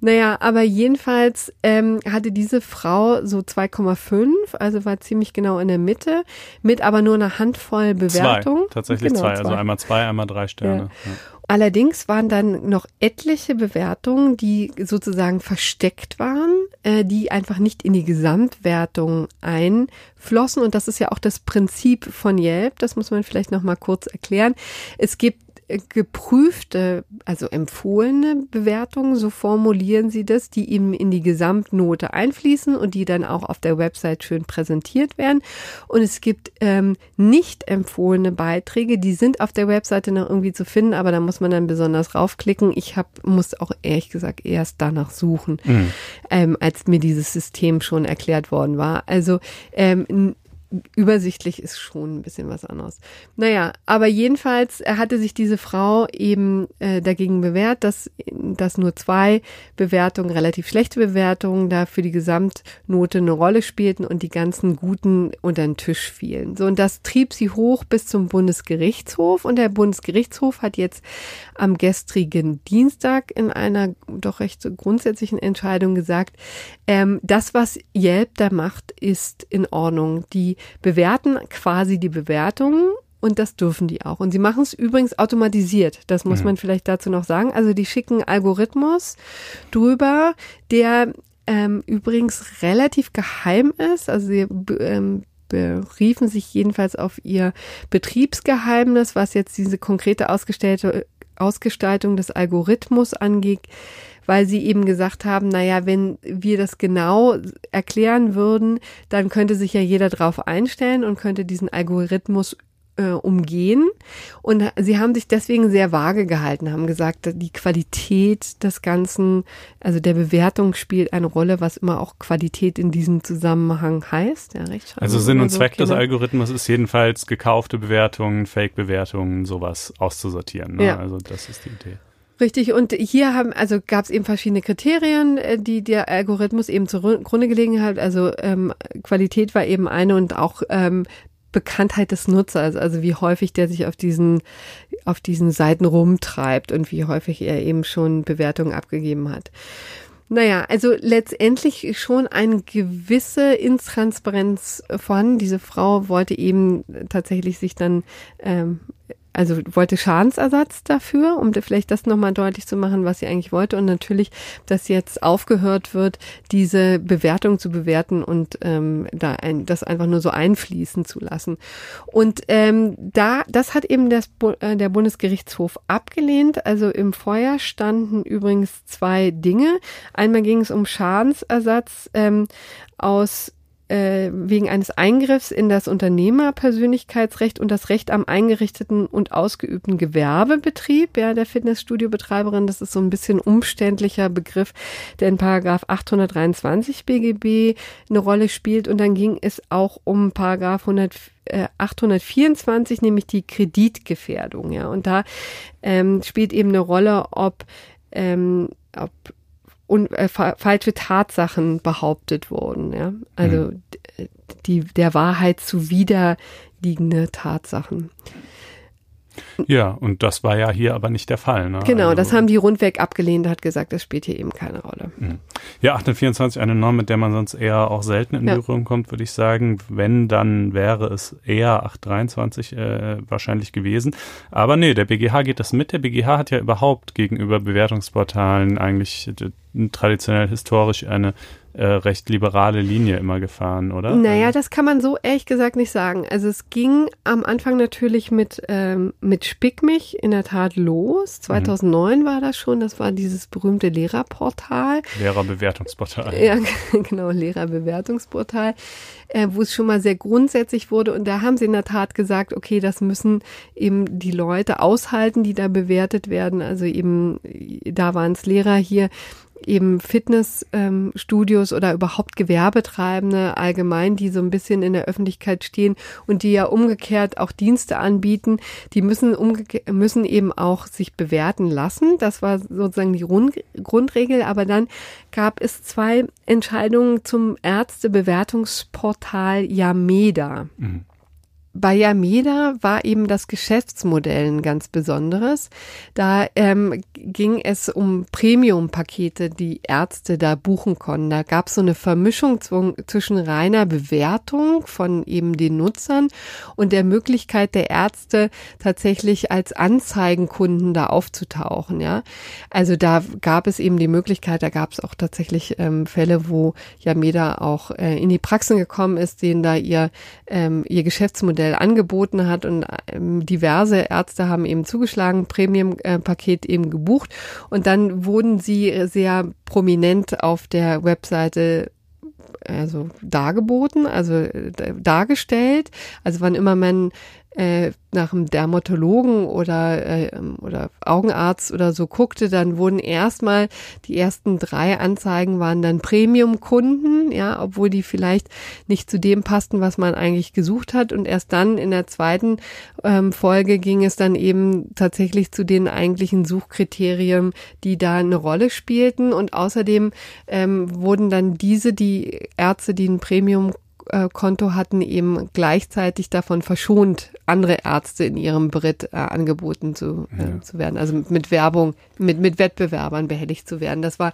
Naja, aber jedenfalls ähm, hatte diese Frau so 2,5, also war ziemlich genau in der Mitte, mit aber nur einer Handvoll Bewertungen. Tatsächlich genau, zwei. Also zwei. Also einmal zwei, einmal drei Sterne. Ja. Allerdings waren dann noch etliche Bewertungen, die sozusagen versteckt waren, äh, die einfach nicht in die Gesamtwertung einflossen. Und das ist ja auch das Prinzip von Yelp. Das muss man vielleicht noch mal kurz erklären. Es gibt geprüfte, also empfohlene Bewertungen, so formulieren sie das, die eben in die Gesamtnote einfließen und die dann auch auf der Website schön präsentiert werden. Und es gibt ähm, nicht empfohlene Beiträge, die sind auf der Webseite noch irgendwie zu finden, aber da muss man dann besonders raufklicken. Ich hab, muss auch ehrlich gesagt erst danach suchen, mhm. ähm, als mir dieses System schon erklärt worden war. Also ähm, übersichtlich ist schon ein bisschen was anderes. Naja, aber jedenfalls hatte sich diese Frau eben äh, dagegen bewährt, dass, dass nur zwei Bewertungen, relativ schlechte Bewertungen, da für die Gesamtnote eine Rolle spielten und die ganzen guten unter den Tisch fielen. So, und das trieb sie hoch bis zum Bundesgerichtshof und der Bundesgerichtshof hat jetzt am gestrigen Dienstag in einer doch recht grundsätzlichen Entscheidung gesagt, ähm, das, was Yelp da macht, ist in Ordnung. Die bewerten quasi die Bewertungen und das dürfen die auch. Und sie machen es übrigens automatisiert. Das muss mhm. man vielleicht dazu noch sagen. Also die schicken Algorithmus drüber, der ähm, übrigens relativ geheim ist. Also sie ähm, beriefen sich jedenfalls auf ihr Betriebsgeheimnis, was jetzt diese konkrete ausgestellte Ausgestaltung des Algorithmus angeht weil sie eben gesagt haben, naja, wenn wir das genau erklären würden, dann könnte sich ja jeder drauf einstellen und könnte diesen Algorithmus äh, umgehen. Und sie haben sich deswegen sehr vage gehalten, haben gesagt, die Qualität des Ganzen, also der Bewertung spielt eine Rolle, was immer auch Qualität in diesem Zusammenhang heißt. Ja, also Sinn und so Zweck des Algorithmus ist jedenfalls gekaufte Bewertungen, Fake-Bewertungen, sowas auszusortieren. Ne? Ja. Also das ist die Idee. Richtig, und hier haben, also gab es eben verschiedene Kriterien, äh, die der Algorithmus eben zugrunde gelegen hat. Also ähm, Qualität war eben eine und auch ähm, Bekanntheit des Nutzers, also wie häufig der sich auf diesen, auf diesen Seiten rumtreibt und wie häufig er eben schon Bewertungen abgegeben hat. Naja, also letztendlich schon eine gewisse Intransparenz vorhanden. Diese Frau wollte eben tatsächlich sich dann ähm, also wollte Schadensersatz dafür, um vielleicht das nochmal deutlich zu machen, was sie eigentlich wollte. Und natürlich, dass jetzt aufgehört wird, diese Bewertung zu bewerten und ähm, da ein, das einfach nur so einfließen zu lassen. Und ähm, da, das hat eben das, äh, der Bundesgerichtshof abgelehnt. Also im Feuer standen übrigens zwei Dinge. Einmal ging es um Schadensersatz ähm, aus äh, wegen eines Eingriffs in das Unternehmerpersönlichkeitsrecht und das Recht am eingerichteten und ausgeübten Gewerbebetrieb, ja, der Fitnessstudiobetreiberin. Das ist so ein bisschen umständlicher Begriff, der in Paragraph 823 BGB eine Rolle spielt. Und dann ging es auch um Paragraph 100, äh, 824, nämlich die Kreditgefährdung, ja. Und da ähm, spielt eben eine Rolle, ob ähm, ob un, äh, fa falsche Tatsachen behauptet wurden. Ja? Also mhm. die der Wahrheit zuwiderliegende Tatsachen. Ja, und das war ja hier aber nicht der Fall. Ne? Genau, also, das haben die rundweg abgelehnt, hat gesagt, das spielt hier eben keine Rolle. Hm. Ja, 824, eine Norm, mit der man sonst eher auch selten in ja. Berührung kommt, würde ich sagen. Wenn, dann wäre es eher 823 äh, wahrscheinlich gewesen. Aber nee, der BGH geht das mit. Der BGH hat ja überhaupt gegenüber Bewertungsportalen eigentlich äh, traditionell historisch eine äh, recht liberale Linie immer gefahren, oder? Naja, das kann man so ehrlich gesagt nicht sagen. Also es ging am Anfang natürlich mit, ähm, mit Spick mich in der Tat los. 2009 mhm. war das schon. Das war dieses berühmte Lehrerportal. Lehrerbewertungsportal. Ja, genau, Lehrerbewertungsportal, äh, wo es schon mal sehr grundsätzlich wurde. Und da haben sie in der Tat gesagt, okay, das müssen eben die Leute aushalten, die da bewertet werden. Also eben, da waren es Lehrer hier eben Fitnessstudios ähm, oder überhaupt Gewerbetreibende allgemein, die so ein bisschen in der Öffentlichkeit stehen und die ja umgekehrt auch Dienste anbieten, die müssen müssen eben auch sich bewerten lassen. Das war sozusagen die Grund Grundregel. Aber dann gab es zwei Entscheidungen zum Ärztebewertungsportal Yameda. Mhm. Bei Yameda war eben das Geschäftsmodell ein ganz besonderes. Da ähm, ging es um Premium-Pakete, die Ärzte da buchen konnten. Da gab es so eine Vermischung zwischen reiner Bewertung von eben den Nutzern und der Möglichkeit der Ärzte tatsächlich als Anzeigenkunden da aufzutauchen. Ja, also da gab es eben die Möglichkeit. Da gab es auch tatsächlich ähm, Fälle, wo Yameda auch äh, in die Praxen gekommen ist, denen da ihr ähm, ihr Geschäftsmodell Modell angeboten hat und ähm, diverse Ärzte haben eben zugeschlagen, Premium-Paket eben gebucht und dann wurden sie sehr prominent auf der Webseite also dargeboten, also äh, dargestellt. Also wann immer man äh, nach einem Dermatologen oder, äh, oder Augenarzt oder so guckte, dann wurden erstmal die ersten drei Anzeigen waren dann Premium-Kunden, ja, obwohl die vielleicht nicht zu dem passten, was man eigentlich gesucht hat. Und erst dann in der zweiten ähm, Folge ging es dann eben tatsächlich zu den eigentlichen Suchkriterien, die da eine Rolle spielten. Und außerdem ähm, wurden dann diese, die Ärzte, die ein Premium Konto hatten eben gleichzeitig davon verschont, andere Ärzte in ihrem Brit äh, angeboten zu, äh, ja. zu werden, also mit Werbung, mit, mit Wettbewerbern behelligt zu werden. Das war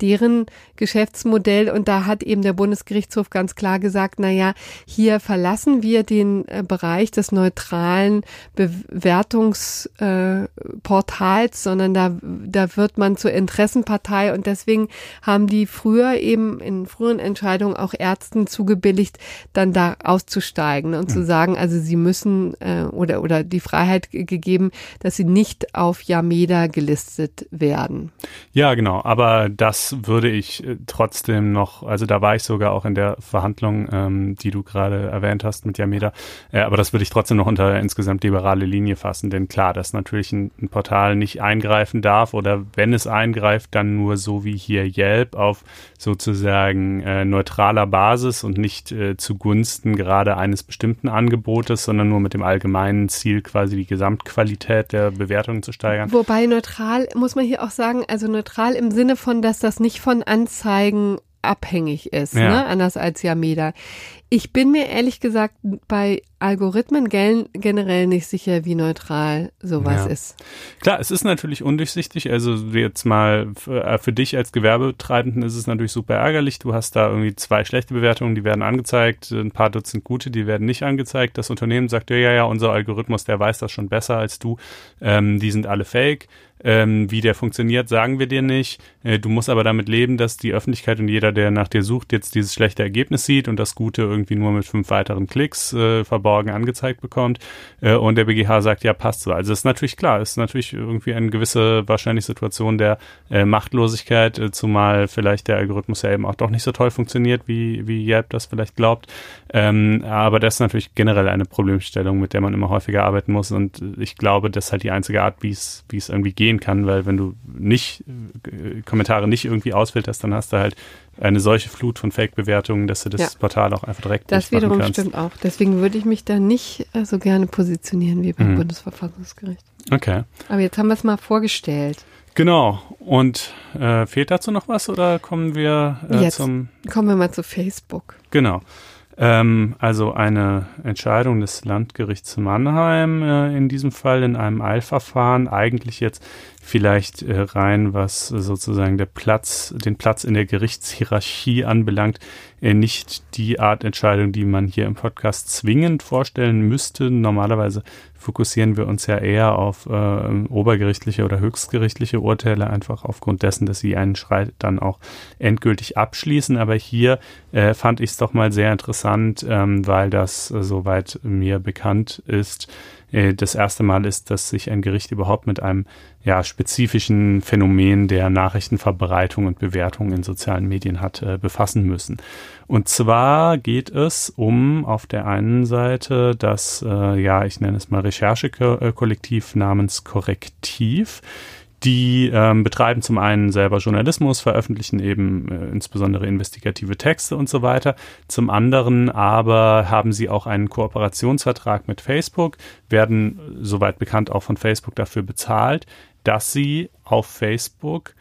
deren Geschäftsmodell und da hat eben der Bundesgerichtshof ganz klar gesagt, na ja, hier verlassen wir den äh, Bereich des neutralen Bewertungsportals, äh, sondern da, da wird man zur Interessenpartei und deswegen haben die früher eben in früheren Entscheidungen auch Ärzten zugebilligt, Pflicht, dann da auszusteigen und mhm. zu sagen, also sie müssen äh, oder, oder die Freiheit gegeben, dass sie nicht auf Yameda gelistet werden. Ja, genau. Aber das würde ich äh, trotzdem noch, also da war ich sogar auch in der Verhandlung, ähm, die du gerade erwähnt hast mit Yameda. Äh, aber das würde ich trotzdem noch unter insgesamt liberale Linie fassen. Denn klar, dass natürlich ein, ein Portal nicht eingreifen darf oder wenn es eingreift, dann nur so wie hier Yelp auf sozusagen äh, neutraler Basis und nicht äh, zugunsten gerade eines bestimmten Angebotes, sondern nur mit dem allgemeinen Ziel, quasi die Gesamtqualität der Bewertungen zu steigern. Wobei neutral muss man hier auch sagen, also neutral im Sinne von, dass das nicht von Anzeigen abhängig ist, Ja. ne? anders als Yameda. Ich bin mir ehrlich gesagt bei Algorithmen gen generell nicht sicher, wie neutral sowas Ja. ist. Klar, es ist natürlich undurchsichtig. Also jetzt mal für, äh, für dich als Gewerbetreibenden ist es natürlich super ärgerlich. Du hast da irgendwie zwei schlechte Bewertungen, die werden angezeigt, ein paar Dutzend gute, die werden nicht angezeigt. Das Unternehmen sagt, ja, ja, ja, unser Algorithmus, der weiß das schon besser als du. Ähm, die sind alle fake. Ähm, wie der funktioniert, sagen wir dir nicht. Äh, du musst aber damit leben, dass die Öffentlichkeit und jeder, der nach dir sucht, jetzt dieses schlechte Ergebnis sieht und das Gute irgendwie nur mit fünf weiteren Klicks äh, verborgen angezeigt bekommt. Äh, und der BGH sagt, ja, passt so. Also ist natürlich klar, ist natürlich irgendwie eine gewisse wahrscheinlich Situation der äh, Machtlosigkeit, äh, zumal vielleicht der Algorithmus ja eben auch doch nicht so toll funktioniert, wie, wie Yelp das vielleicht glaubt. Ähm, aber das ist natürlich generell eine Problemstellung, mit der man immer häufiger arbeiten muss. Und ich glaube, das ist halt die einzige Art, wie es wie es irgendwie gehen kann, weil wenn du nicht äh, Kommentare nicht irgendwie ausfilterst, dann hast du halt eine solche Flut von Fake-Bewertungen, dass du das Ja. Portal auch einfach direkt Das wiederum kannst. stimmt auch. Deswegen würde ich mich da nicht äh, so gerne positionieren wie beim Mhm. Bundesverfassungsgericht. Okay. Aber jetzt haben wir es mal vorgestellt. Genau. Und äh, fehlt dazu noch was oder kommen wir äh, Jetzt. zum Kommen wir mal zu Facebook. Genau. Ähm, also eine Entscheidung des Landgerichts Mannheim äh, in diesem Fall in einem Eilverfahren, eigentlich jetzt vielleicht äh, rein, was sozusagen der Platz, den Platz in der Gerichtshierarchie anbelangt, äh, nicht die Art Entscheidung, die man hier im Podcast zwingend vorstellen müsste. Normalerweise fokussieren wir uns ja eher auf äh, obergerichtliche oder höchstgerichtliche Urteile, einfach aufgrund dessen, dass sie einen Schrei dann auch endgültig abschließen. Aber hier äh, fand ich es doch mal sehr interessant, ähm, weil das, äh, soweit mir bekannt ist, äh, das erste Mal ist, dass sich ein Gericht überhaupt mit einem ja, spezifischen Phänomen der Nachrichtenverbreitung und Bewertung in sozialen Medien hat äh, befassen müssen. Und zwar geht es um auf der einen Seite das, äh, ja, ich nenne es mal Recherchekollektiv namens Korrektiv. Die ähm, betreiben zum einen selber Journalismus, veröffentlichen eben äh, insbesondere investigative Texte und so weiter. Zum anderen aber haben sie auch einen Kooperationsvertrag mit Facebook, werden soweit bekannt auch von Facebook dafür bezahlt, dass sie auf Facebook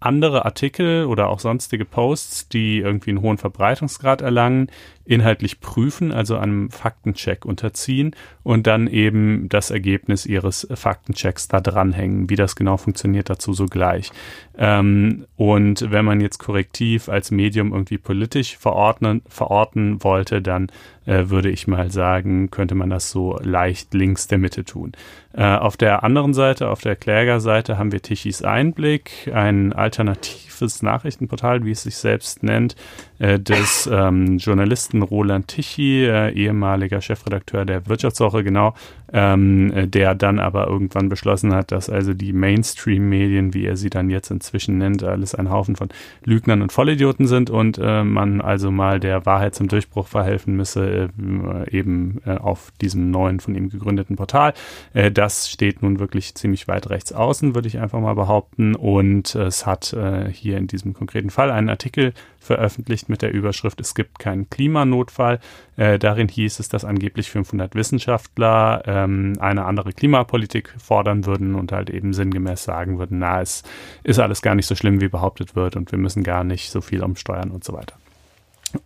andere Artikel oder auch sonstige Posts, die irgendwie einen hohen Verbreitungsgrad erlangen, inhaltlich prüfen, also einem Faktencheck unterziehen und dann eben das Ergebnis ihres Faktenchecks da dranhängen. Wie das genau funktioniert, dazu sogleich. Ähm, und wenn man jetzt korrektiv als Medium irgendwie politisch verordnen, verorten wollte, dann äh, würde ich mal sagen, könnte man das so leicht links der Mitte tun. Äh, auf der anderen Seite, auf der Klägerseite, haben wir Tichys Einblick, ein alternatives Nachrichtenportal, wie es sich selbst nennt, des ähm, Journalisten Roland Tichy, äh, ehemaliger Chefredakteur der Wirtschaftswoche, genau, ähm, äh, der dann aber irgendwann beschlossen hat, dass also die Mainstream-Medien, wie er sie dann jetzt inzwischen nennt, alles ein Haufen von Lügnern und Vollidioten sind und äh, man also mal der Wahrheit zum Durchbruch verhelfen müsse, äh, eben äh, auf diesem neuen von ihm gegründeten Portal. Äh, das steht nun wirklich ziemlich weit rechts außen, würde ich einfach mal behaupten. Und es hat äh, hier in diesem konkreten Fall einen Artikel veröffentlicht mit der Überschrift Es gibt keinen Klimanotfall. Äh, darin hieß es, dass angeblich 500 Wissenschaftler ähm, eine andere Klimapolitik fordern würden und halt eben sinngemäß sagen würden, na, es ist alles gar nicht so schlimm, wie behauptet wird und wir müssen gar nicht so viel umsteuern und so weiter.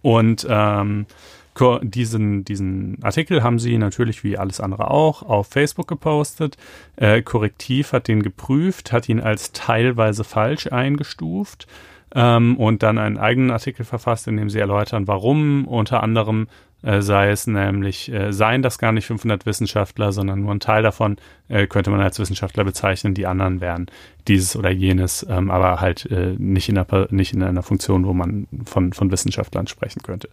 Und ähm, diesen, diesen Artikel haben sie natürlich wie alles andere auch auf Facebook gepostet. Äh, Korrektiv hat den geprüft, hat ihn als teilweise falsch eingestuft ähm, und dann einen eigenen Artikel verfasst, in dem sie erläutern, warum unter anderem äh, sei es nämlich, äh, seien das gar nicht 500 Wissenschaftler, sondern nur ein Teil davon äh, könnte man als Wissenschaftler bezeichnen, die anderen wären dieses oder jenes, ähm, aber halt äh, nicht, in einer, nicht in einer Funktion, wo man von, von Wissenschaftlern sprechen könnte.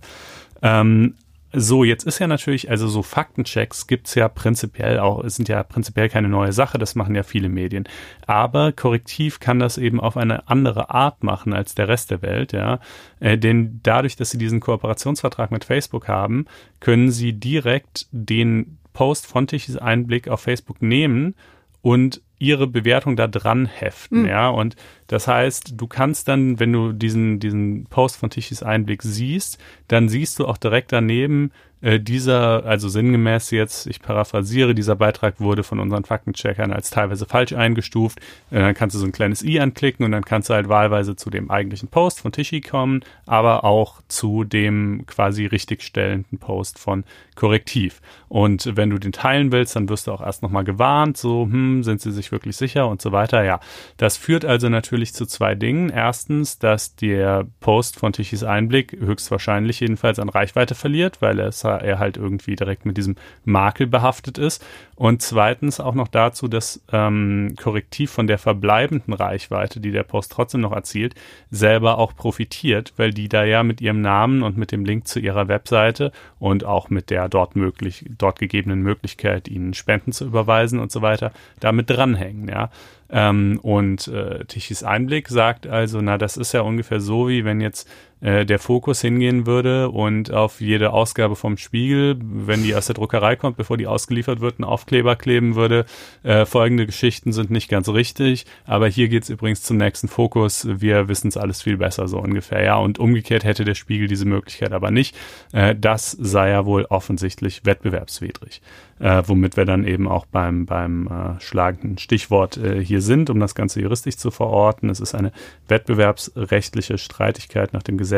Ähm, so, jetzt ist ja natürlich, also so Faktenchecks gibt's ja prinzipiell auch, es sind ja prinzipiell keine neue Sache, das machen ja viele Medien. Aber Korrektiv kann das eben auf eine andere Art machen als der Rest der Welt, ja. Äh, denn dadurch, dass sie diesen Kooperationsvertrag mit Facebook haben, können sie direkt den Post von Tichys Einblick auf Facebook nehmen und ihre Bewertung da dran heften, Mhm. ja. Und Das heißt, du kannst dann, wenn du diesen, diesen Post von Tichys Einblick siehst, dann siehst du auch direkt daneben, äh, dieser, also sinngemäß jetzt, ich paraphrasiere, dieser Beitrag wurde von unseren Faktencheckern als teilweise falsch eingestuft. Äh, dann kannst du so ein kleines i anklicken und dann kannst du halt wahlweise zu dem eigentlichen Post von Tichy kommen, aber auch zu dem quasi richtigstellenden Post von Korrektiv. Und wenn du den teilen willst, dann wirst du auch erst nochmal gewarnt, so, hm, sind sie sich wirklich sicher und so weiter. Ja, das führt also natürlich zu zwei Dingen. Erstens, dass der Post von Tichys Einblick höchstwahrscheinlich jedenfalls an Reichweite verliert, weil es er halt irgendwie direkt mit diesem Makel behaftet ist. Und zweitens auch noch dazu, dass ähm, Korrektiv von der verbleibenden Reichweite, die der Post trotzdem noch erzielt, selber auch profitiert, weil die da ja mit ihrem Namen und mit dem Link zu ihrer Webseite und auch mit der dort möglich, dort gegebenen Möglichkeit, ihnen Spenden zu überweisen und so weiter, damit dranhängen, ja. Ähm, und äh, Tichys Einblick sagt also, na, das ist ja ungefähr so, wie wenn jetzt äh, der Fokus hingehen würde und auf jede Ausgabe vom Spiegel, wenn die aus der Druckerei kommt, bevor die ausgeliefert wird, einen Aufkleber kleben würde. Äh, folgende Geschichten sind nicht ganz richtig, aber hier geht's übrigens zum nächsten Fokus. Wir wissen es alles viel besser, so ungefähr. Ja, und umgekehrt hätte der Spiegel diese Möglichkeit aber nicht. Äh, das sei ja wohl offensichtlich wettbewerbswidrig äh, womit wir dann eben auch beim, beim äh, schlagenden Stichwort äh, hier sind, um das Ganze juristisch zu verorten. Es ist eine wettbewerbsrechtliche Streitigkeit nach dem Gesetz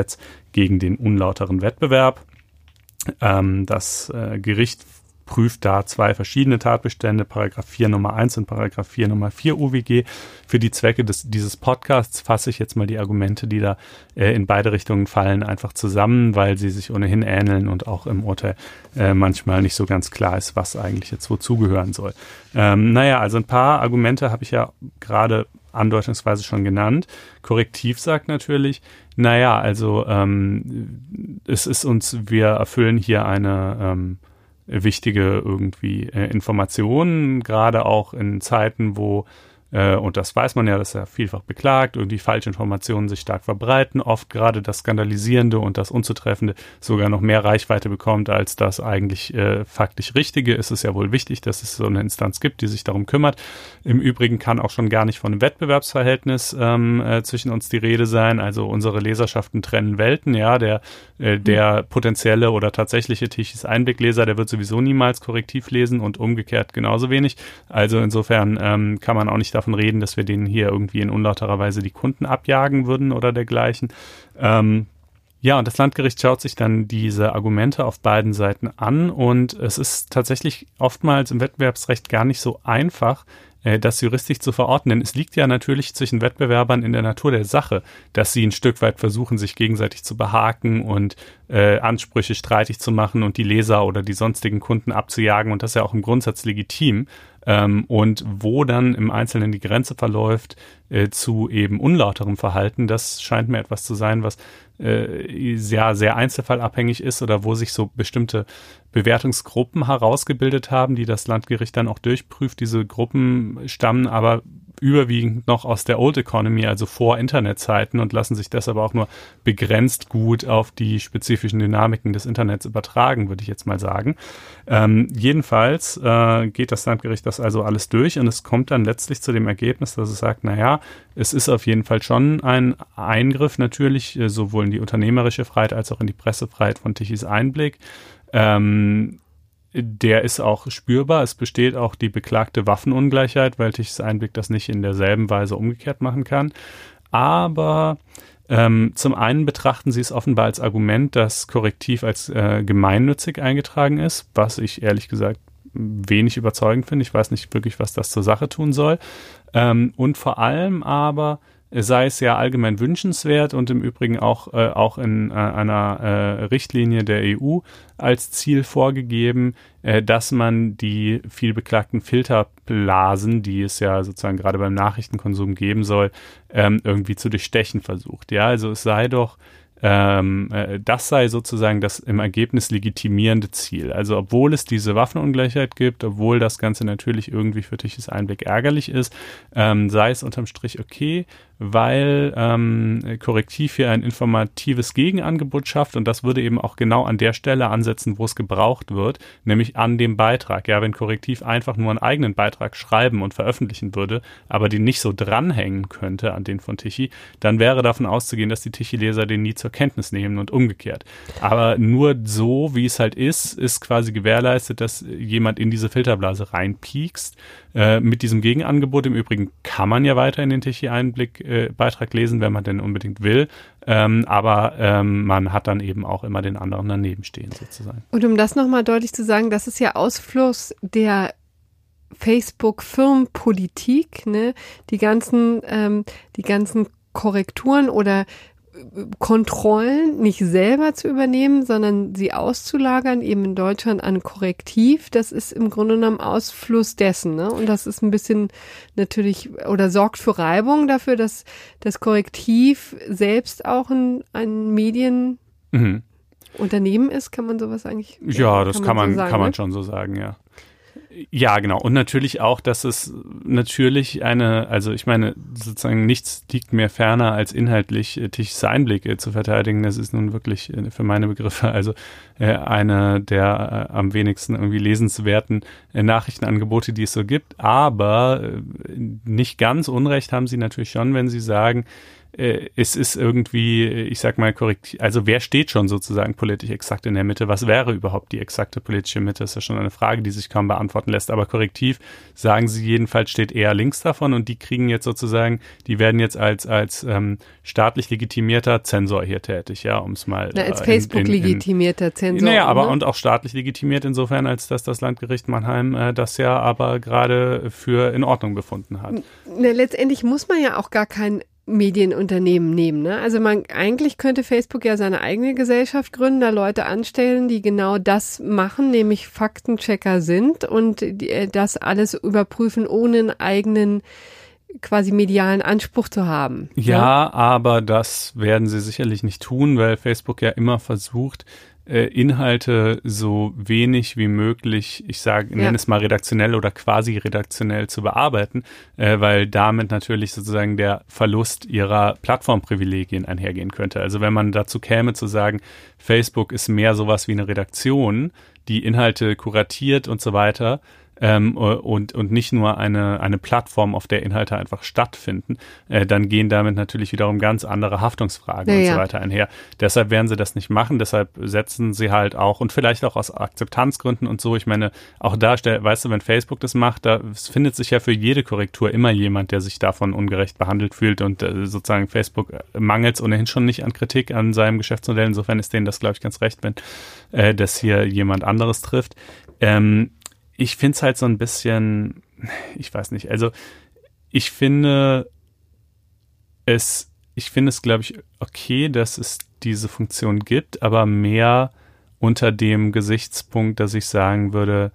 gegen den unlauteren Wettbewerb. Ähm, das äh, Gericht prüft da zwei verschiedene Tatbestände, Paragraph 4 Nummer 1 und Paragraph 4 Nummer 4 UWG. Für die Zwecke des, dieses Podcasts fasse ich jetzt mal die Argumente, die da äh, in beide Richtungen fallen, einfach zusammen, weil sie sich ohnehin ähneln und auch im Urteil äh, manchmal nicht so ganz klar ist, was eigentlich jetzt wozugehören soll. Ähm, naja, also ein paar Argumente habe ich ja gerade andeutungsweise schon genannt. Korrektiv sagt natürlich, naja, also ähm, es ist uns, wir erfüllen hier eine ähm, wichtige irgendwie äh, Informationen, gerade auch in Zeiten, wo äh, und das weiß man ja, dass er vielfach beklagt, irgendwie falsche Informationen sich stark verbreiten, oft gerade das Skandalisierende und das Unzutreffende sogar noch mehr Reichweite bekommt, als das eigentlich äh, faktisch Richtige. Ist es ja wohl wichtig, dass es so eine Instanz gibt, die sich darum kümmert. Im Übrigen kann auch schon gar nicht von einem Wettbewerbsverhältnis ähm, äh, zwischen uns die Rede sein. Also unsere Leserschaften trennen Welten, ja, der, äh, der potenzielle oder tatsächliche Tichys Einblickleser, der wird sowieso niemals korrektiv lesen und umgekehrt genauso wenig. Also insofern ähm, kann man auch nicht davon davon reden, dass wir denen hier irgendwie in unlauterer Weise die Kunden abjagen würden oder dergleichen. Ähm, ja, und das Landgericht schaut sich dann diese Argumente auf beiden Seiten an und es ist tatsächlich oftmals im Wettbewerbsrecht gar nicht so einfach, äh, das juristisch zu verorten. Denn es liegt ja natürlich zwischen Wettbewerbern in der Natur der Sache, dass sie ein Stück weit versuchen, sich gegenseitig zu behaken und äh, Ansprüche streitig zu machen und die Leser oder die sonstigen Kunden abzujagen. Und das ist ja auch im Grundsatz legitim. Ähm, und wo dann im Einzelnen die Grenze verläuft äh, zu eben unlauterem Verhalten, das scheint mir etwas zu sein, was äh, sehr, sehr einzelfallabhängig ist oder wo sich so bestimmte Bewertungsgruppen herausgebildet haben, die das Landgericht dann auch durchprüft. Diese Gruppen stammen aber überwiegend noch aus der Old Economy, also vor Internetzeiten und lassen sich deshalb auch nur begrenzt gut auf die spezifischen Dynamiken des Internets übertragen, würde ich jetzt mal sagen. Ähm, jedenfalls äh, geht das Landgericht das also alles durch und es kommt dann letztlich zu dem Ergebnis, dass es sagt, naja, es ist auf jeden Fall schon ein Eingriff natürlich äh, sowohl in die unternehmerische Freiheit als auch in die Pressefreiheit von Tichys Einblick. Ähm, der ist auch spürbar. Es besteht auch die beklagte Waffenungleichheit, weil Tichys Einblick das nicht in derselben Weise umgekehrt machen kann. Aber ähm, zum einen betrachten sie es offenbar als Argument, dass Korrektiv als äh, gemeinnützig eingetragen ist, was ich ehrlich gesagt wenig überzeugend finde. Ich weiß nicht wirklich, was das zur Sache tun soll. Ähm, und vor allem aber sei es ja allgemein wünschenswert und im Übrigen auch, äh, auch in äh, einer äh, Richtlinie der EU als Ziel vorgegeben, äh, dass man die viel beklagten Filterblasen, die es ja sozusagen gerade beim Nachrichtenkonsum geben soll, ähm, irgendwie zu durchstechen versucht. Ja, also es sei doch ähm, äh, das sei sozusagen das im Ergebnis legitimierende Ziel. Also obwohl es diese Waffenungleichheit gibt, obwohl das Ganze natürlich irgendwie für Tichys Einblick ärgerlich ist, ähm, sei es unterm Strich okay, weil ähm, Korrektiv hier ein informatives Gegenangebot schafft und das würde eben auch genau an der Stelle ansetzen, wo es gebraucht wird, nämlich an dem Beitrag. Ja, wenn Korrektiv einfach nur einen eigenen Beitrag schreiben und veröffentlichen würde, aber den nicht so dranhängen könnte an den von Tichy, dann wäre davon auszugehen, dass die Tichy-Leser den nie zur Kenntnis nehmen und umgekehrt. Aber nur so, wie es halt ist, ist quasi gewährleistet, dass jemand in diese Filterblase reinpiekst. Äh, mit diesem Gegenangebot im Übrigen kann man ja weiter in den Tichy-Einblick äh, lesen, wenn man denn unbedingt will. Ähm, aber ähm, man hat dann eben auch immer den anderen daneben stehen sozusagen. Und um das nochmal deutlich zu sagen, das ist ja Ausfluss der Facebook-Firmenpolitik, ne? Die ganzen, ähm, die ganzen Korrekturen oder Kontrollen nicht selber zu übernehmen, sondern sie auszulagern, eben in Deutschland an Korrektiv. Das ist im Grunde genommen Ausfluss dessen. Ne? Und das ist ein bisschen natürlich oder sorgt für Reibung dafür, dass das Korrektiv selbst auch ein, ein Medienunternehmen mhm. ist. Kann man sowas eigentlich? Ja, das kann man, kann man, so sagen, kann man ne? schon so sagen, ja. Ja, genau. Und natürlich auch, dass es natürlich eine, also ich meine, sozusagen nichts liegt mir ferner, als inhaltlich äh, Tichs Einblicke zu verteidigen. Das ist nun wirklich äh, für meine Begriffe also äh, eine der äh, am wenigsten irgendwie lesenswerten äh, Nachrichtenangebote, die es so gibt. Aber äh, nicht ganz Unrecht haben sie natürlich schon, wenn sie sagen, äh, es ist irgendwie, ich sag mal korrekt, also wer steht schon sozusagen politisch exakt in der Mitte? Was wäre überhaupt die exakte politische Mitte? Das ist ja schon eine Frage, die sich kaum beantworten lässt. Aber korrektiv sagen sie jedenfalls steht eher links davon und die kriegen jetzt sozusagen, die werden jetzt als als ähm, staatlich legitimierter Zensor hier tätig, ja, um es mal. Na, als äh, Facebook legitimierter Zensor. Naja, aber ne? und auch staatlich legitimiert insofern, als dass das Landgericht Mannheim äh, das ja aber gerade für in Ordnung befunden hat. Na, letztendlich muss man ja auch gar kein Medienunternehmen nehmen. Ne? Also man eigentlich könnte Facebook ja seine eigene Gesellschaft gründen, da Leute anstellen, die genau das machen, nämlich Faktenchecker sind und die, äh, das alles überprüfen, ohne einen eigenen quasi medialen Anspruch zu haben. Ja, ja, aber das werden sie sicherlich nicht tun, weil Facebook ja immer versucht, äh, Inhalte so wenig wie möglich, ich sage, ja. nenne es mal redaktionell oder quasi redaktionell zu bearbeiten, äh, weil damit natürlich sozusagen der Verlust ihrer Plattformprivilegien einhergehen könnte. Also wenn man dazu käme zu sagen, Facebook ist mehr sowas wie eine Redaktion, die Inhalte kuratiert und so weiter, ähm, und, und nicht nur eine, eine Plattform, auf der Inhalte einfach stattfinden, äh, dann gehen damit natürlich wiederum ganz andere Haftungsfragen ja, und so weiter einher. Deshalb werden sie das nicht machen, deshalb setzen sie halt auch und vielleicht auch aus Akzeptanzgründen und so. Ich meine, auch da, weißt du, wenn Facebook das macht, da findet sich ja für jede Korrektur immer jemand, der sich davon ungerecht behandelt fühlt und äh, sozusagen Facebook mangelt es ohnehin schon nicht an Kritik an seinem Geschäftsmodell. Insofern ist denen das, glaube ich, ganz recht, wenn äh, das hier jemand anderes trifft. Ähm, ich finde es halt so ein bisschen, ich weiß nicht, also ich finde es, ich finde es, glaube ich, okay, dass es diese Funktion gibt, aber mehr unter dem Gesichtspunkt, dass ich sagen würde,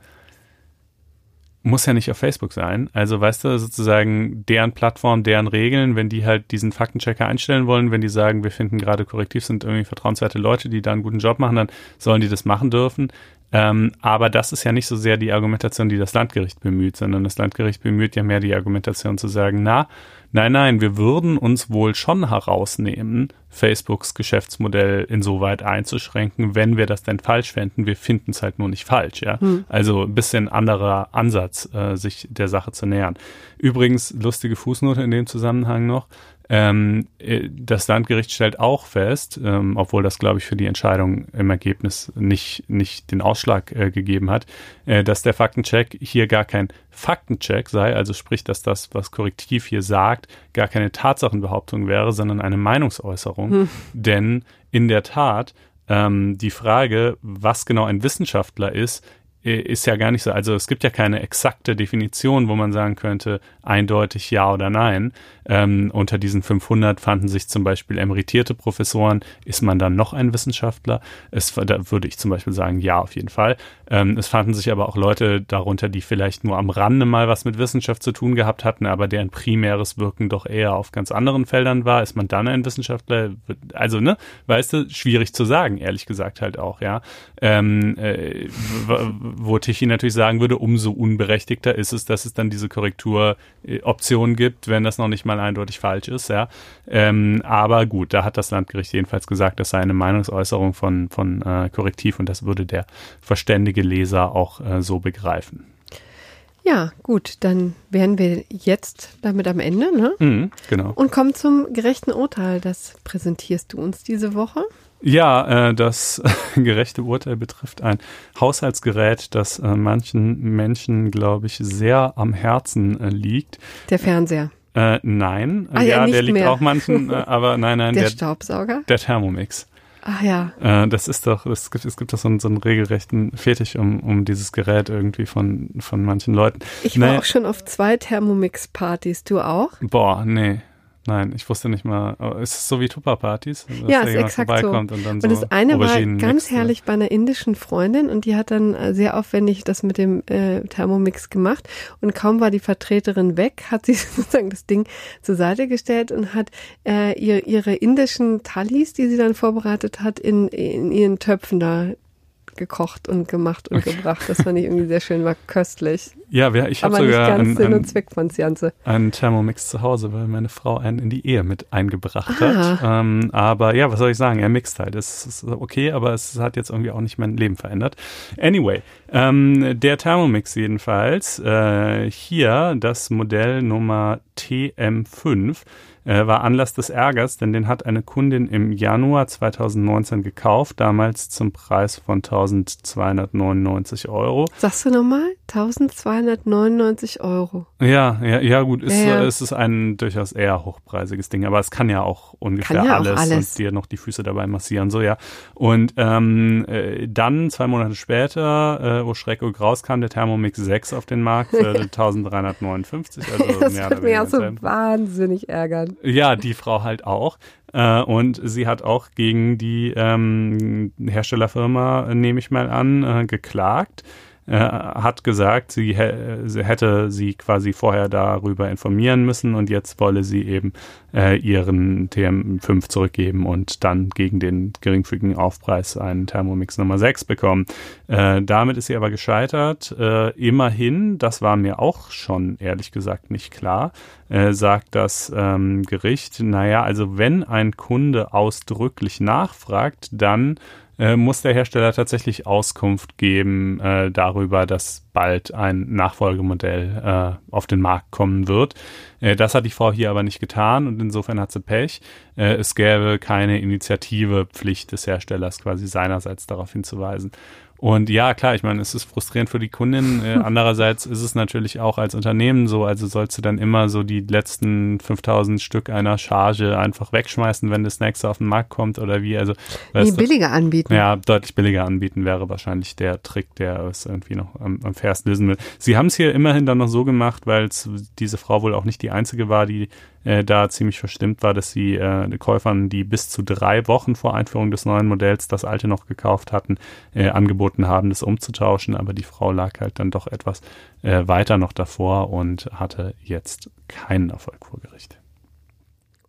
muss ja nicht auf Facebook sein. Also weißt du, sozusagen deren Plattform, deren Regeln, wenn die halt diesen Faktenchecker einstellen wollen, wenn die sagen, wir finden gerade korrektiv sind irgendwie vertrauenswerte Leute, die da einen guten Job machen, dann sollen die das machen dürfen. Ähm, aber das ist ja nicht so sehr die Argumentation, die das Landgericht bemüht, sondern das Landgericht bemüht ja mehr die Argumentation zu sagen, na, nein, nein, wir würden uns wohl schon herausnehmen, Facebooks Geschäftsmodell insoweit einzuschränken, wenn wir das denn falsch fänden. Wir finden es halt nur nicht falsch, ja. Hm. Also ein bisschen anderer Ansatz, äh, sich der Sache zu nähern. Übrigens, lustige Fußnote in dem Zusammenhang noch. Ähm, äh, das Landgericht stellt auch fest, ähm, obwohl das, glaube ich, für die Entscheidung im Ergebnis nicht, nicht den Ausschlag äh, gegeben hat, äh, dass der Faktencheck hier gar kein Faktencheck sei, also sprich, dass das, was Korrektiv hier sagt, gar keine Tatsachenbehauptung wäre, sondern eine Meinungsäußerung. Hm. Denn in der Tat, ähm, die Frage, was genau ein Wissenschaftler ist, ist ja gar nicht so. Also es gibt ja keine exakte Definition, wo man sagen könnte, eindeutig ja oder nein. Ähm, unter diesen 500 fanden sich zum Beispiel emeritierte Professoren. Ist man dann noch ein Wissenschaftler? Es, da würde ich zum Beispiel sagen, ja, auf jeden Fall. Ähm, es fanden sich aber auch Leute darunter, die vielleicht nur am Rande mal was mit Wissenschaft zu tun gehabt hatten, aber deren primäres Wirken doch eher auf ganz anderen Feldern war. Ist man dann ein Wissenschaftler? Also, ne, weißt du, schwierig zu sagen, ehrlich gesagt halt auch, ja. Ähm, äh, wo Tichy natürlich sagen würde, umso unberechtigter ist es, dass es dann diese Korrekturoption gibt, wenn das noch nicht mal eindeutig falsch ist, ja. Ähm, aber gut, da hat das Landgericht jedenfalls gesagt, das sei eine Meinungsäußerung von, von äh, Korrektiv und das würde der verständige Leser auch äh, so begreifen. Ja, gut, dann wären wir jetzt damit am Ende, ne? Mhm, genau. Und kommen zum gerechten Urteil. Das präsentierst du uns diese Woche. Ja, äh, das gerechte Urteil betrifft ein Haushaltsgerät, das äh, manchen Menschen, glaube ich, sehr am Herzen äh, liegt. Der Fernseher. Äh, nein, Ah, ja, ja, der liegt mehr. auch manchen, äh, aber nein, nein, Der, der, Staubsauger. der Thermomix. Ach ja. Äh, das ist doch, es gibt, es gibt doch so einen, so einen regelrechten Fetisch um, um dieses Gerät irgendwie von, von manchen Leuten. Ich war Naja. auch schon auf zwei Thermomix-Partys. Du auch? Boah, nee. Nein, ich wusste nicht mal. oh, Ist es so wie Tupper-Partys? Ja, ist exakt so. Und, dann Und so das eine war ganz herrlich bei einer indischen Freundin und die hat dann äh, sehr aufwendig das mit dem äh, Thermomix gemacht und kaum war die Vertreterin weg, hat sie sozusagen das Ding zur Seite gestellt und hat äh, ihr, ihre indischen Thalis, die sie dann vorbereitet hat, in, in ihren Töpfen da gekocht und gemacht und gebracht. Das fand ich irgendwie sehr schön, war köstlich. Ja, wir, ich habe Aber nicht sogar ganz einen, Sinn und Zweck von Ganze. einen Thermomix zu Hause, weil meine Frau einen in die Ehe mit eingebracht Ah. hat. Ähm, aber ja, was soll ich sagen? Er mixt halt. Es ist okay, aber es hat jetzt irgendwie auch nicht mein Leben verändert. Anyway, ähm, der Thermomix jedenfalls, äh, hier das Modell Nummer TM5 äh, war Anlass des Ärgers, denn den hat eine Kundin im Januar 2019 gekauft, damals zum Preis von 1299 Euro. Sagst du nochmal? 1299 Euro. Ja, ja, ja, gut, ist, Ja, ja. es ist ein durchaus eher hochpreisiges Ding, aber es kann ja auch ungefähr ja auch alles, alles. und dir noch die Füße dabei massieren, so ja. Und ähm, äh, dann zwei Monate später, äh, wo Schreck und Graus kam, der Thermomix 6 auf den Markt für 1359, also Das mehr oder weniger auch so wahnsinnig ärgern. Ja, die Frau halt auch. Äh, und sie hat auch gegen die ähm, Herstellerfirma, äh, nehme ich mal an, äh, geklagt. Äh, hat gesagt, sie, sie hätte sie quasi vorher darüber informieren müssen und jetzt wolle sie eben äh, ihren TM5 zurückgeben und dann gegen den geringfügigen Aufpreis einen Thermomix Nummer 6 bekommen. Äh, damit ist sie aber gescheitert. Äh, immerhin, das war mir auch schon ehrlich gesagt nicht klar, äh, sagt das ähm, Gericht, naja, also wenn ein Kunde ausdrücklich nachfragt, dann äh, muss der Hersteller tatsächlich Auskunft geben äh, darüber, dass bald ein Nachfolgemodell äh, auf den Markt kommen wird. Äh, das hat die Frau hier aber nicht getan und insofern hat sie Pech. Äh, es gäbe keine Initiative, Pflicht des Herstellers quasi seinerseits darauf hinzuweisen. Und ja, klar, ich meine, es ist frustrierend für die Kundin. Äh, andererseits ist es natürlich auch als Unternehmen so, also sollst du dann immer so die letzten 5000 Stück einer Charge einfach wegschmeißen, wenn das nächste auf den Markt kommt oder wie? Also, Nee, billiger anbieten. ja, deutlich billiger anbieten wäre wahrscheinlich der Trick, der es irgendwie noch am, am fairsten lösen will. Sie haben es hier immerhin dann noch so gemacht, weil es diese Frau wohl auch nicht die einzige war, die äh, da ziemlich verstimmt war, dass sie äh, Käufern, die bis zu drei Wochen vor Einführung des neuen Modells das alte noch gekauft hatten, äh, angeboten haben, das umzutauschen. Aber die Frau lag halt dann doch etwas äh, weiter noch davor und hatte jetzt keinen Erfolg vor Gericht.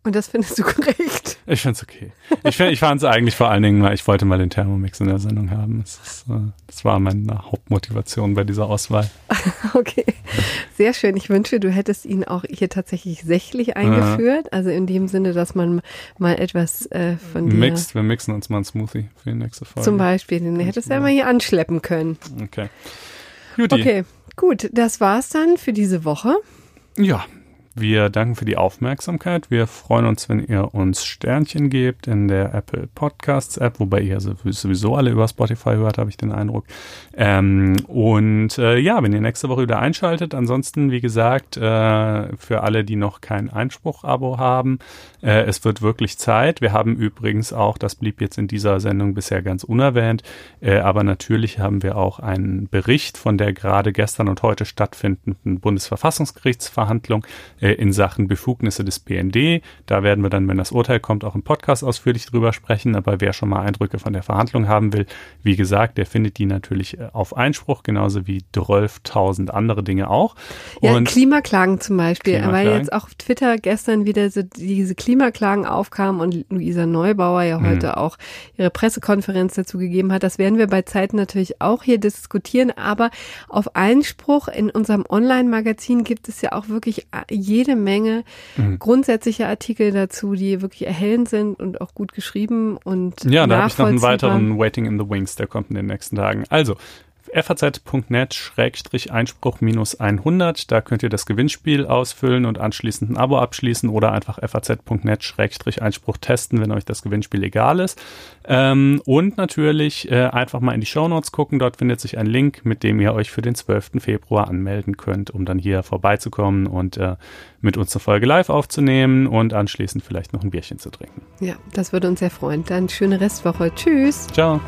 Und das findest du korrekt. Ich find's okay. Ich, find, ich fand es eigentlich vor allen Dingen, weil ich wollte mal den Thermomix in der Sendung haben. Das, ist, äh, das war meine Hauptmotivation bei dieser Auswahl. Okay, sehr schön. Ich wünsche, du hättest ihn auch hier tatsächlich sächlich eingeführt. Also in dem Sinne, dass man mal etwas äh, von dir Mixed, wir mixen uns mal einen Smoothie für die nächste Folge. zum Beispiel, den hättest du ja mal hier anschleppen können. Okay. Juti. Okay, gut, das war's dann für diese Woche. Ja. Wir danken für die Aufmerksamkeit. Wir freuen uns, wenn ihr uns Sternchen gebt in der Apple Podcasts App, wobei ihr sowieso alle über Spotify hört, habe ich den Eindruck. Ähm, und äh, ja, wenn ihr nächste Woche wieder einschaltet. Ansonsten, wie gesagt, äh, für alle, die noch kein Einspruch-Abo haben, äh, es wird wirklich Zeit. Wir haben übrigens auch, das blieb jetzt in dieser Sendung bisher ganz unerwähnt, äh, aber natürlich haben wir auch einen Bericht von der gerade gestern und heute stattfindenden Bundesverfassungsgerichtsverhandlung äh, in Sachen Befugnisse des BND. Da werden wir dann, wenn das Urteil kommt, auch im Podcast ausführlich drüber sprechen. Aber wer schon mal Eindrücke von der Verhandlung haben will, wie gesagt, der findet die natürlich äh, auf Einspruch, genauso wie 12.000 andere Dinge auch. Ja, und Klimaklagen zum Beispiel, Klimaklagen. weil jetzt auch auf Twitter gestern wieder so diese Klimaklagen aufkamen und Luisa Neubauer ja heute mhm. auch ihre Pressekonferenz dazu gegeben hat. Das werden wir bei Zeiten natürlich auch hier diskutieren, aber auf Einspruch in unserem Online-Magazin gibt es ja auch wirklich jede Menge mhm. grundsätzliche Artikel dazu, die wirklich erhellend sind und auch gut geschrieben und Ja, da habe ich noch einen weiteren Waiting in the Wings, der kommt in den nächsten Tagen. Also, faz.net-einspruch-100. Da könnt ihr das Gewinnspiel ausfüllen und anschließend ein Abo abschließen oder einfach faz.net-einspruch testen, wenn euch das Gewinnspiel egal ist. Ähm, und natürlich äh, einfach mal in die Show Notes gucken. Dort findet sich ein Link, mit dem ihr euch für den 12. Februar anmelden könnt, um dann hier vorbeizukommen und äh, mit uns eine Folge live aufzunehmen und anschließend vielleicht noch ein Bierchen zu trinken. Ja, das würde uns sehr freuen. Dann schöne Restwoche. Tschüss. Ciao.